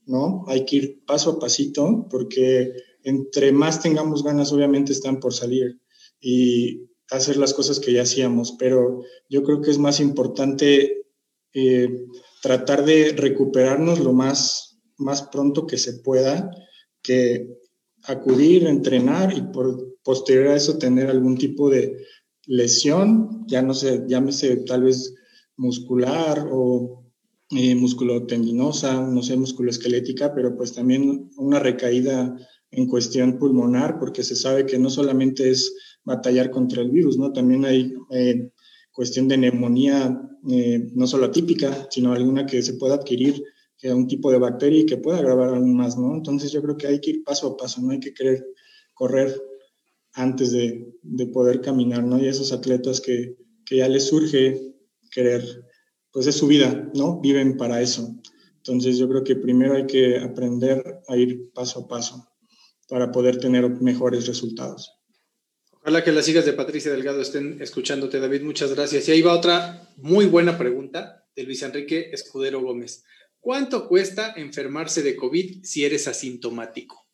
[SPEAKER 6] ¿no? Hay que ir paso a pasito porque entre más tengamos ganas, obviamente están por salir y hacer las cosas que ya hacíamos, pero yo creo que es más importante eh, tratar de recuperarnos lo más, más pronto que se pueda, que acudir, entrenar y por posterior a eso tener algún tipo de lesión, ya no sé, llámese tal vez muscular o eh, musculotendinosa, no sé, musculoesquelética, pero pues también una recaída en cuestión pulmonar, porque se sabe que no solamente es batallar contra el virus, ¿no? También hay eh, cuestión de neumonía, eh, no solo atípica, sino alguna que se pueda adquirir, que un tipo de bacteria y que pueda agravar aún más, ¿no? Entonces yo creo que hay que ir paso a paso, no hay que querer correr antes de, de poder caminar, ¿no? Y esos atletas que, que ya les surge querer, pues es su vida, ¿no? Viven para eso. Entonces yo creo que primero hay que aprender a ir paso a paso para poder tener mejores resultados.
[SPEAKER 5] Ojalá que las hijas de Patricia Delgado estén escuchándote, David. Muchas gracias. Y ahí va otra muy buena pregunta de Luis Enrique Escudero Gómez. ¿Cuánto cuesta enfermarse de COVID si eres asintomático?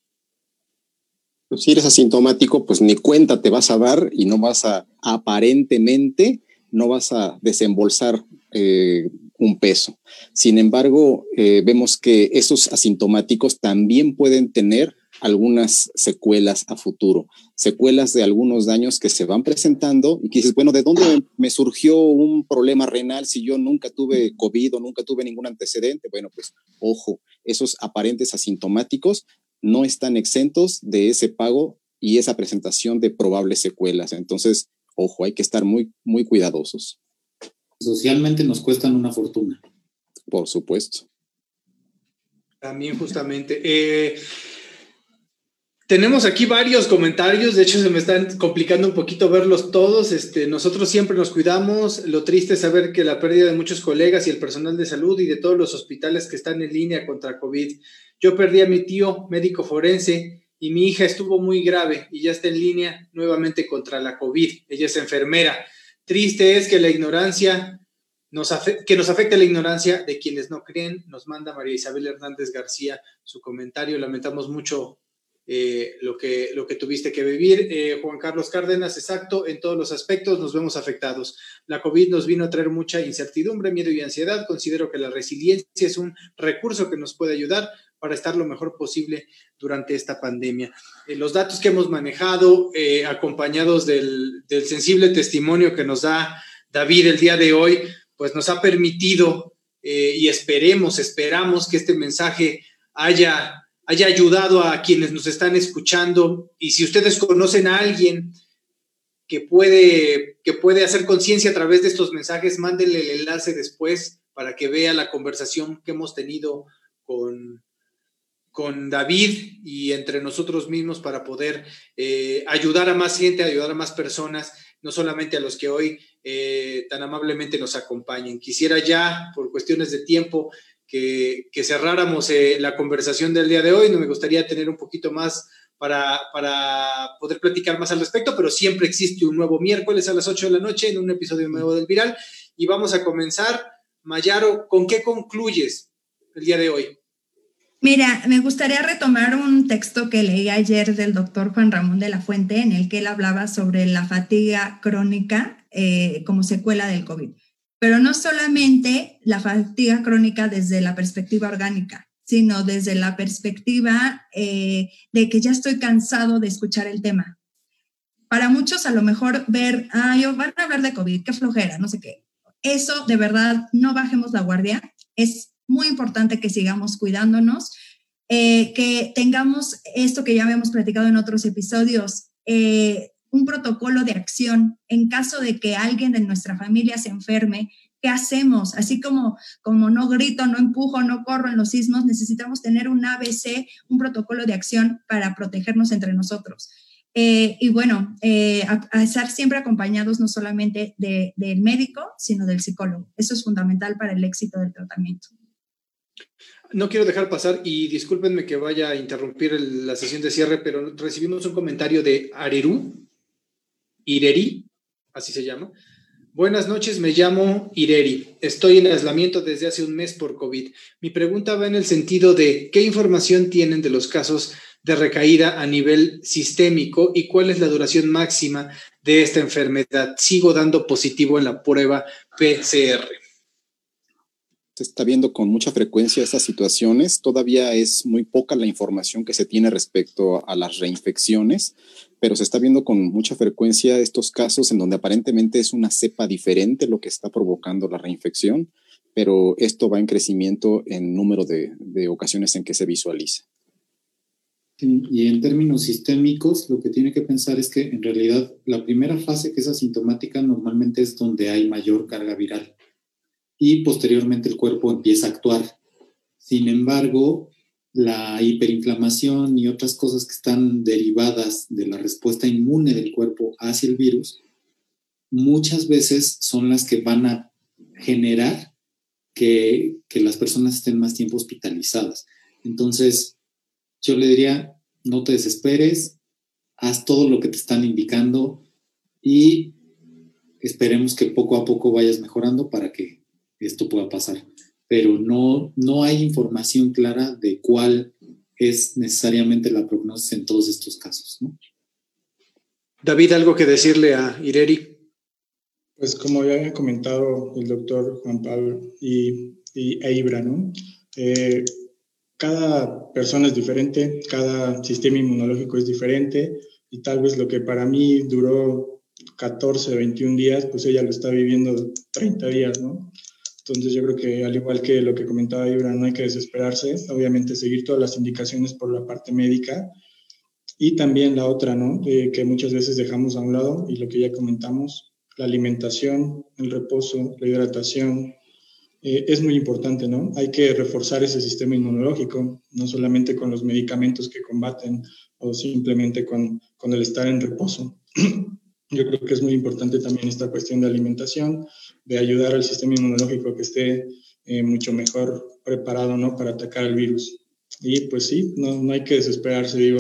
[SPEAKER 7] Pues si eres asintomático, pues ni cuenta te vas a dar y no vas a, aparentemente, no vas a desembolsar eh, un peso. Sin embargo, eh, vemos que esos asintomáticos también pueden tener algunas secuelas a futuro, secuelas de algunos daños que se van presentando y que dices, bueno, ¿de dónde me surgió un problema renal si yo nunca tuve COVID o nunca tuve ningún antecedente? Bueno, pues ojo, esos aparentes asintomáticos no están exentos de ese pago y esa presentación de probables secuelas. Entonces, ojo, hay que estar muy, muy cuidadosos.
[SPEAKER 8] Socialmente nos cuestan una fortuna.
[SPEAKER 7] Por supuesto.
[SPEAKER 5] También justamente. Eh, tenemos aquí varios comentarios, de hecho se me están complicando un poquito verlos todos. Este, nosotros siempre nos cuidamos. Lo triste es saber que la pérdida de muchos colegas y el personal de salud y de todos los hospitales que están en línea contra COVID. Yo perdí a mi tío, médico forense, y mi hija estuvo muy grave y ya está en línea nuevamente contra la COVID. Ella es enfermera. Triste es que la ignorancia que nos afecte la ignorancia de quienes no creen. Nos manda María Isabel Hernández García su comentario. Lamentamos mucho eh, lo, que, lo que tuviste que vivir. Eh, Juan Carlos Cárdenas, exacto, en todos los aspectos nos vemos afectados. La COVID nos vino a traer mucha incertidumbre, miedo y ansiedad. Considero que la resiliencia es un recurso que nos puede ayudar para estar lo mejor posible durante esta pandemia. Eh, los datos que hemos manejado, acompañados del, del sensible testimonio que nos da David el día de hoy, pues nos ha permitido y esperemos, esperamos que este mensaje haya haya ayudado a quienes nos están escuchando y si ustedes conocen a alguien que puede, que puede hacer conciencia a través de estos mensajes, mándenle el enlace después para que vea la conversación que hemos tenido con, con David y entre nosotros mismos para poder eh, ayudar a más gente, ayudar a más personas, no solamente a los que hoy eh, tan amablemente nos acompañen. Quisiera ya, por cuestiones de tiempo, que, cerráramos eh, la conversación del día de hoy. No me gustaría tener un poquito más para, para, poder platicar más al respecto, pero siempre existe un nuevo miércoles a las 8 de la noche en un episodio nuevo del Viral. Y vamos a comenzar. Mayaro, ¿con qué concluyes el día de hoy?
[SPEAKER 9] Mira, me gustaría retomar un texto que leí ayer del doctor Juan Ramón de la Fuente, en el que él hablaba sobre la fatiga crónica eh, como secuela del COVID pero no solamente la fatiga crónica desde la perspectiva orgánica, sino desde la perspectiva eh, de que ya estoy cansado de escuchar el tema. Para muchos a lo mejor ver, ah, yo van a hablar de COVID, qué flojera, no sé qué. Eso de verdad, no bajemos la guardia. Es muy importante que sigamos cuidándonos, eh, que tengamos esto que ya habíamos platicado en otros episodios, eh, un protocolo de acción en caso de que alguien de nuestra familia se enferme, ¿qué hacemos? Así como, como no grito, no empujo, no corro en los sismos, necesitamos tener un ABC, un protocolo de acción para protegernos entre nosotros. Eh, y bueno, eh, a, estar siempre acompañados no solamente del médico, sino del psicólogo. Eso es fundamental para el éxito del tratamiento.
[SPEAKER 5] No quiero dejar pasar y discúlpenme que vaya a interrumpir la sesión de cierre, pero recibimos un comentario de Areru, Ireri, así se llama. Buenas noches, me llamo Ireri. Estoy en aislamiento desde hace un mes por COVID. Mi pregunta va en el sentido de qué información tienen de los casos de recaída a nivel sistémico y cuál es la duración máxima de esta enfermedad. Sigo dando positivo en la prueba PCR
[SPEAKER 7] se está viendo con mucha frecuencia estas situaciones. Todavía es muy poca la información que se tiene respecto a las reinfecciones, pero se está viendo con mucha frecuencia estos casos en donde aparentemente es una cepa diferente lo que está provocando la reinfección, pero esto va en crecimiento en número de, ocasiones en que se visualiza.
[SPEAKER 8] y en términos sistémicos, lo que tiene que pensar es que en realidad la primera fase que es asintomática normalmente es donde hay mayor carga viral y posteriormente el cuerpo empieza a actuar. Sin embargo, la hiperinflamación y otras cosas que están derivadas de la respuesta inmune del cuerpo hacia el virus, muchas veces son las que van a generar que, que las personas estén más tiempo hospitalizadas. Entonces, yo le diría, no te desesperes, haz todo lo que te están indicando y esperemos que poco a poco vayas mejorando para que esto pueda pasar, pero no, no hay información clara de cuál es necesariamente la prognosis en todos estos casos.
[SPEAKER 5] David, ¿algo que decirle a Ireri?
[SPEAKER 6] Pues como ya había comentado el doctor Juan Pablo y, y ¿no? Eh, cada persona es diferente, cada sistema inmunológico es diferente y tal vez lo que para mí duró 14, 21 días, pues ella lo está viviendo 30 días, ¿no? Entonces yo creo que al igual que lo que comentaba Ibra, no hay que desesperarse, obviamente seguir todas las indicaciones por la parte médica y también la otra, ¿no? que muchas veces dejamos a un lado y lo que ya comentamos, la alimentación, el reposo, la hidratación, eh, es muy importante, ¿no? Hay que reforzar ese sistema inmunológico, no solamente con los medicamentos que combaten o simplemente con, con el estar en reposo. Yo creo que es muy importante también esta cuestión de alimentación, de ayudar al sistema inmunológico que esté eh, mucho mejor preparado ¿no? para atacar el virus. Y pues sí, no, no, hay que desesperarse, digo,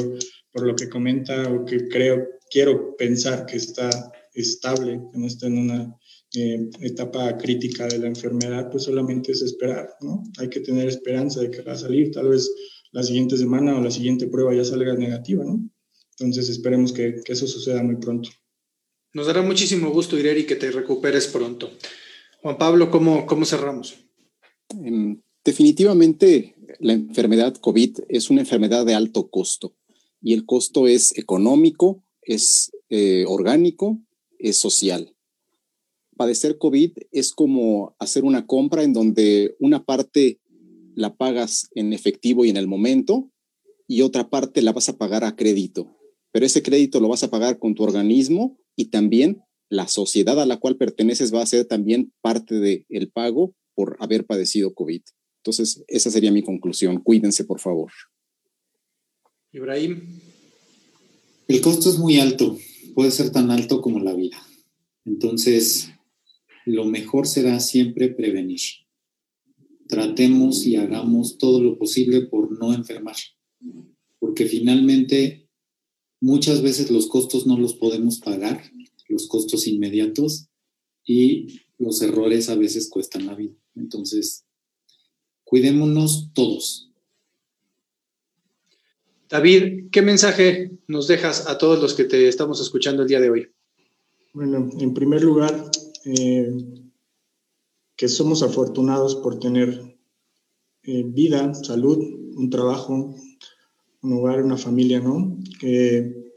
[SPEAKER 6] por lo que comenta o que creo, quiero pensar que está estable, que no está en una eh, etapa crítica de la enfermedad, pues solamente es esperar, ¿no? Hay que tener esperanza de que va a salir, tal vez la siguiente semana o la siguiente prueba ya salga negativa, ¿no? Entonces esperemos que, que eso suceda muy pronto.
[SPEAKER 5] Nos dará muchísimo gusto, Ireri, que te recuperes pronto. Juan Pablo, ¿cómo, cómo cerramos?
[SPEAKER 7] Em, definitivamente, la enfermedad COVID es una enfermedad de alto costo y el costo es económico, es eh, orgánico, es social. Padecer COVID es como hacer una compra en donde una parte la pagas en efectivo y en el momento y otra parte la vas a pagar a crédito. Pero ese crédito lo vas a pagar con tu organismo y también la sociedad a la cual perteneces va a ser también parte del el pago por haber padecido COVID. Entonces, esa sería mi conclusión. Cuídense, por favor.
[SPEAKER 5] Ibrahim.
[SPEAKER 8] El costo es muy alto, puede ser tan alto como la vida. Entonces, lo mejor será siempre prevenir. Tratemos y hagamos todo lo posible por no enfermar, porque finalmente Muchas veces los costos no los podemos pagar, los costos inmediatos, y los errores a veces cuestan la vida. Entonces, cuidémonos todos.
[SPEAKER 5] David, ¿qué mensaje nos dejas a todos los que te estamos escuchando el día de hoy?
[SPEAKER 6] Bueno, en primer lugar, eh, que somos afortunados por tener eh, vida, salud, un trabajo, un hogar, una familia, ¿no? Que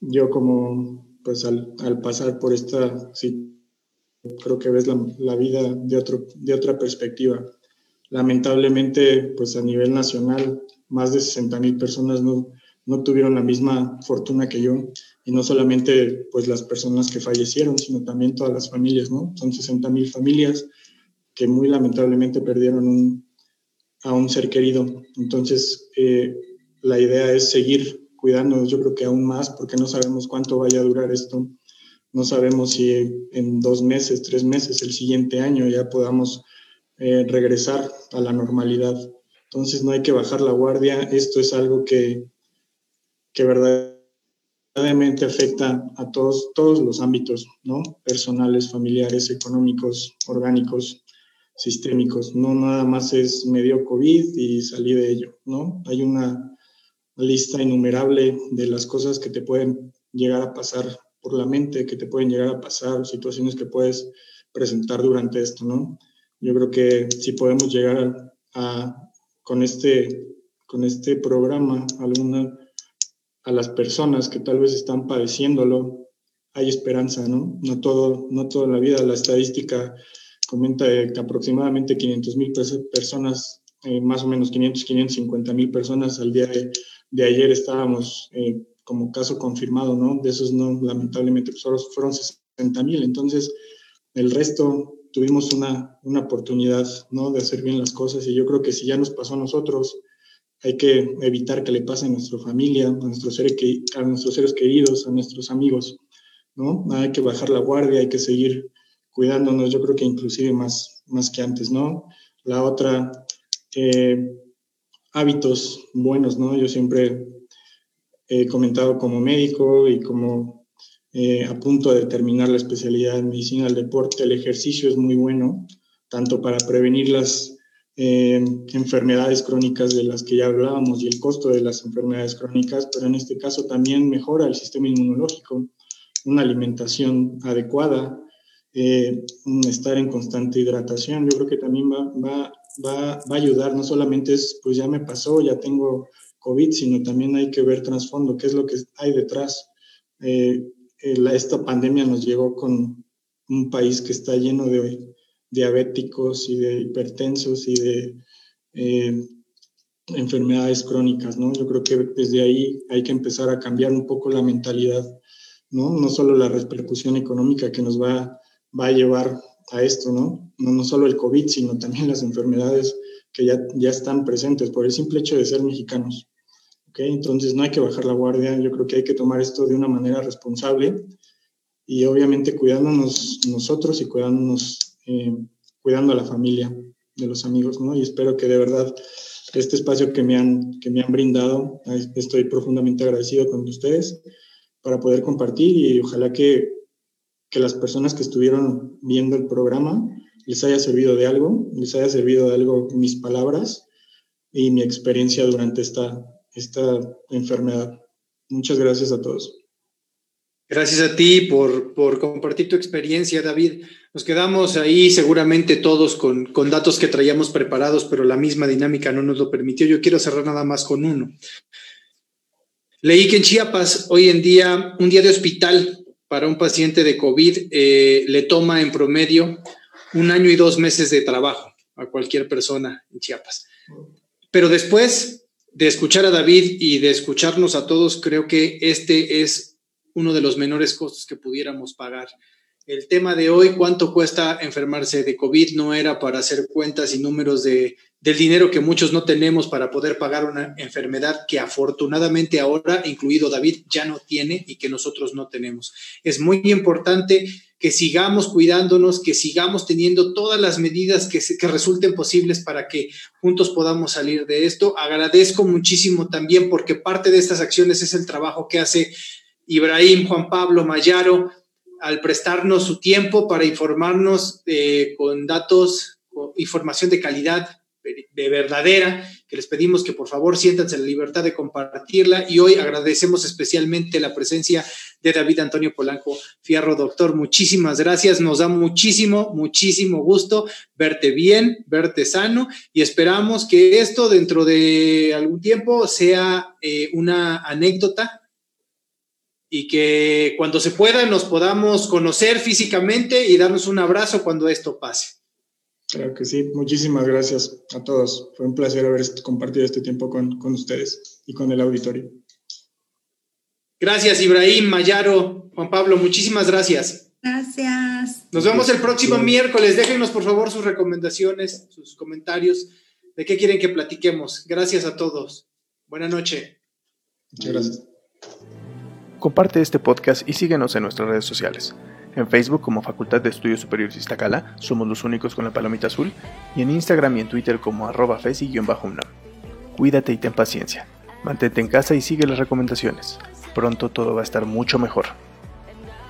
[SPEAKER 6] yo como, pues al, pasar por esta situación, creo que ves la, vida de, otro, de otra perspectiva. Lamentablemente, pues a nivel nacional, más de 60 mil personas no, no tuvieron la misma fortuna que yo y no solamente pues las personas que fallecieron, sino también todas las familias, ¿no? Son 60 mil familias que muy lamentablemente perdieron a un ser querido. Entonces, eh, la idea es seguir cuidándonos, yo creo que aún más, porque no sabemos cuánto vaya a durar esto. No sabemos si en dos meses, tres meses, el siguiente año ya podamos eh, regresar a la normalidad. Entonces no hay que bajar la guardia. Esto es algo que, que verdaderamente afecta a todos, todos los ámbitos, ¿no? Personales, familiares, económicos, orgánicos, sistémicos. No nada más es medio COVID y salí de ello, ¿no? Hay una lista innumerable de las cosas que te pueden llegar a pasar por la mente, que te pueden llegar a pasar, situaciones que puedes presentar durante esto, ¿no? Yo creo que si podemos llegar a, con, este, con este programa alguna, a las personas que tal vez están padeciéndolo, hay esperanza, ¿no? No todo, no toda la vida. La estadística comenta que aproximadamente 500 mil personas, eh, más o menos 500, 550 mil personas al día de, de ayer estábamos eh, como caso confirmado, ¿no? De esos no, lamentablemente, pues fueron 60 mil. Entonces, el resto tuvimos una, una oportunidad, ¿no? De hacer bien las cosas y yo creo que si ya nos pasó a nosotros, hay que evitar que le pase a nuestra familia, a nuestros seres, a nuestros seres queridos, a nuestros amigos, ¿no? Hay que bajar la guardia, hay que seguir cuidándonos, yo creo que inclusive más, más que antes, ¿no? La otra, eh, hábitos buenos, ¿no? Yo siempre he comentado como médico y como eh, a punto de terminar la especialidad en medicina del deporte, el ejercicio es muy bueno, tanto para prevenir las eh, enfermedades crónicas de las que ya hablábamos y el costo de las enfermedades crónicas, pero en este caso también mejora el sistema inmunológico, una alimentación adecuada, eh, estar en constante hidratación, yo creo que también va, va, va, va a ayudar, no solamente es, pues ya me pasó, ya tengo COVID, sino también hay que ver trasfondo, qué es lo que hay detrás. Eh, esta pandemia nos llegó con un país que está lleno de diabéticos y de hipertensos y de eh, enfermedades crónicas, ¿no? Yo creo que desde ahí hay que empezar a cambiar un poco la mentalidad, ¿no? No solo la repercusión económica que nos va, va a llevar a esto, ¿no? ¿no? No solo el COVID, sino también las enfermedades que ya, ya están presentes por el simple hecho de ser mexicanos. Entonces no hay que bajar la guardia, yo creo que hay que tomar esto de una manera responsable y obviamente cuidándonos nosotros y cuidándonos, eh, cuidando a la familia, de los amigos, ¿no? Y espero que de verdad este espacio que me han, que me han brindado, estoy profundamente agradecido con ustedes para poder compartir y ojalá que, que las personas que estuvieron viendo el programa les haya servido de algo, les haya servido de algo mis palabras y mi experiencia durante esta, esta enfermedad. Muchas gracias a todos.
[SPEAKER 5] Gracias a ti por, por, compartir tu experiencia, David. Nos quedamos ahí seguramente todos con, con, datos que traíamos preparados, pero la misma dinámica no nos lo permitió. Yo quiero cerrar nada más con uno. Leí que en Chiapas hoy en día un día de hospital para un paciente de COVID eh, le toma en promedio un año y dos meses de trabajo a cualquier persona en Chiapas. Pero después de escuchar a David y de escucharnos a todos, creo que este es uno de los menores costos que pudiéramos pagar. El tema de hoy, cuánto cuesta enfermarse de COVID, no era para hacer cuentas y números de, del dinero que muchos no tenemos para poder pagar una enfermedad que afortunadamente ahora, incluido David, ya no tiene y que nosotros no tenemos. Es muy importante que sigamos cuidándonos, que sigamos teniendo todas las medidas que, resulten posibles para que juntos podamos salir de esto. Agradezco muchísimo también porque parte de estas acciones es el trabajo que hace Ibrahim, Juan Pablo, Mayaro, al prestarnos su tiempo para informarnos eh, con datos, información de calidad de verdadera, que les pedimos que por favor siéntanse la libertad de compartirla y hoy agradecemos especialmente la presencia de David Antonio Polanco Fierro, doctor. Muchísimas gracias, nos da muchísimo, muchísimo gusto verte bien, verte sano y esperamos que esto dentro de algún tiempo sea eh, una anécdota y que cuando se pueda nos podamos conocer físicamente y darnos un abrazo cuando esto pase.
[SPEAKER 6] Claro que sí, muchísimas gracias a todos. Fue un placer haber compartido este tiempo con, con ustedes y con el auditorio.
[SPEAKER 5] Gracias, Ibrahim, Mayaro, Juan Pablo, muchísimas gracias.
[SPEAKER 9] Gracias.
[SPEAKER 5] Nos vemos el próximo miércoles. Déjenos, por favor, sus recomendaciones, sus comentarios de qué quieren que platiquemos. Gracias a todos. Buenas noches.
[SPEAKER 6] Muchas gracias.
[SPEAKER 1] Comparte este podcast y síguenos en nuestras redes sociales. En Facebook como Facultad de Estudios Superiores Iztacala, somos los únicos con la palomita azul, y en Instagram y en Twitter como arroba fesi-unam. Cuídate y ten paciencia. Mantente en casa y sigue las recomendaciones. Pronto todo va a estar mucho mejor.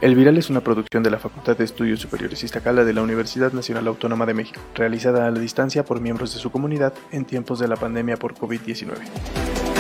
[SPEAKER 1] El Viral es una producción de la Facultad de Estudios Superiores Iztacala de la Universidad Nacional Autónoma de México, realizada a la distancia por miembros de su comunidad en tiempos de la pandemia por COVID-19.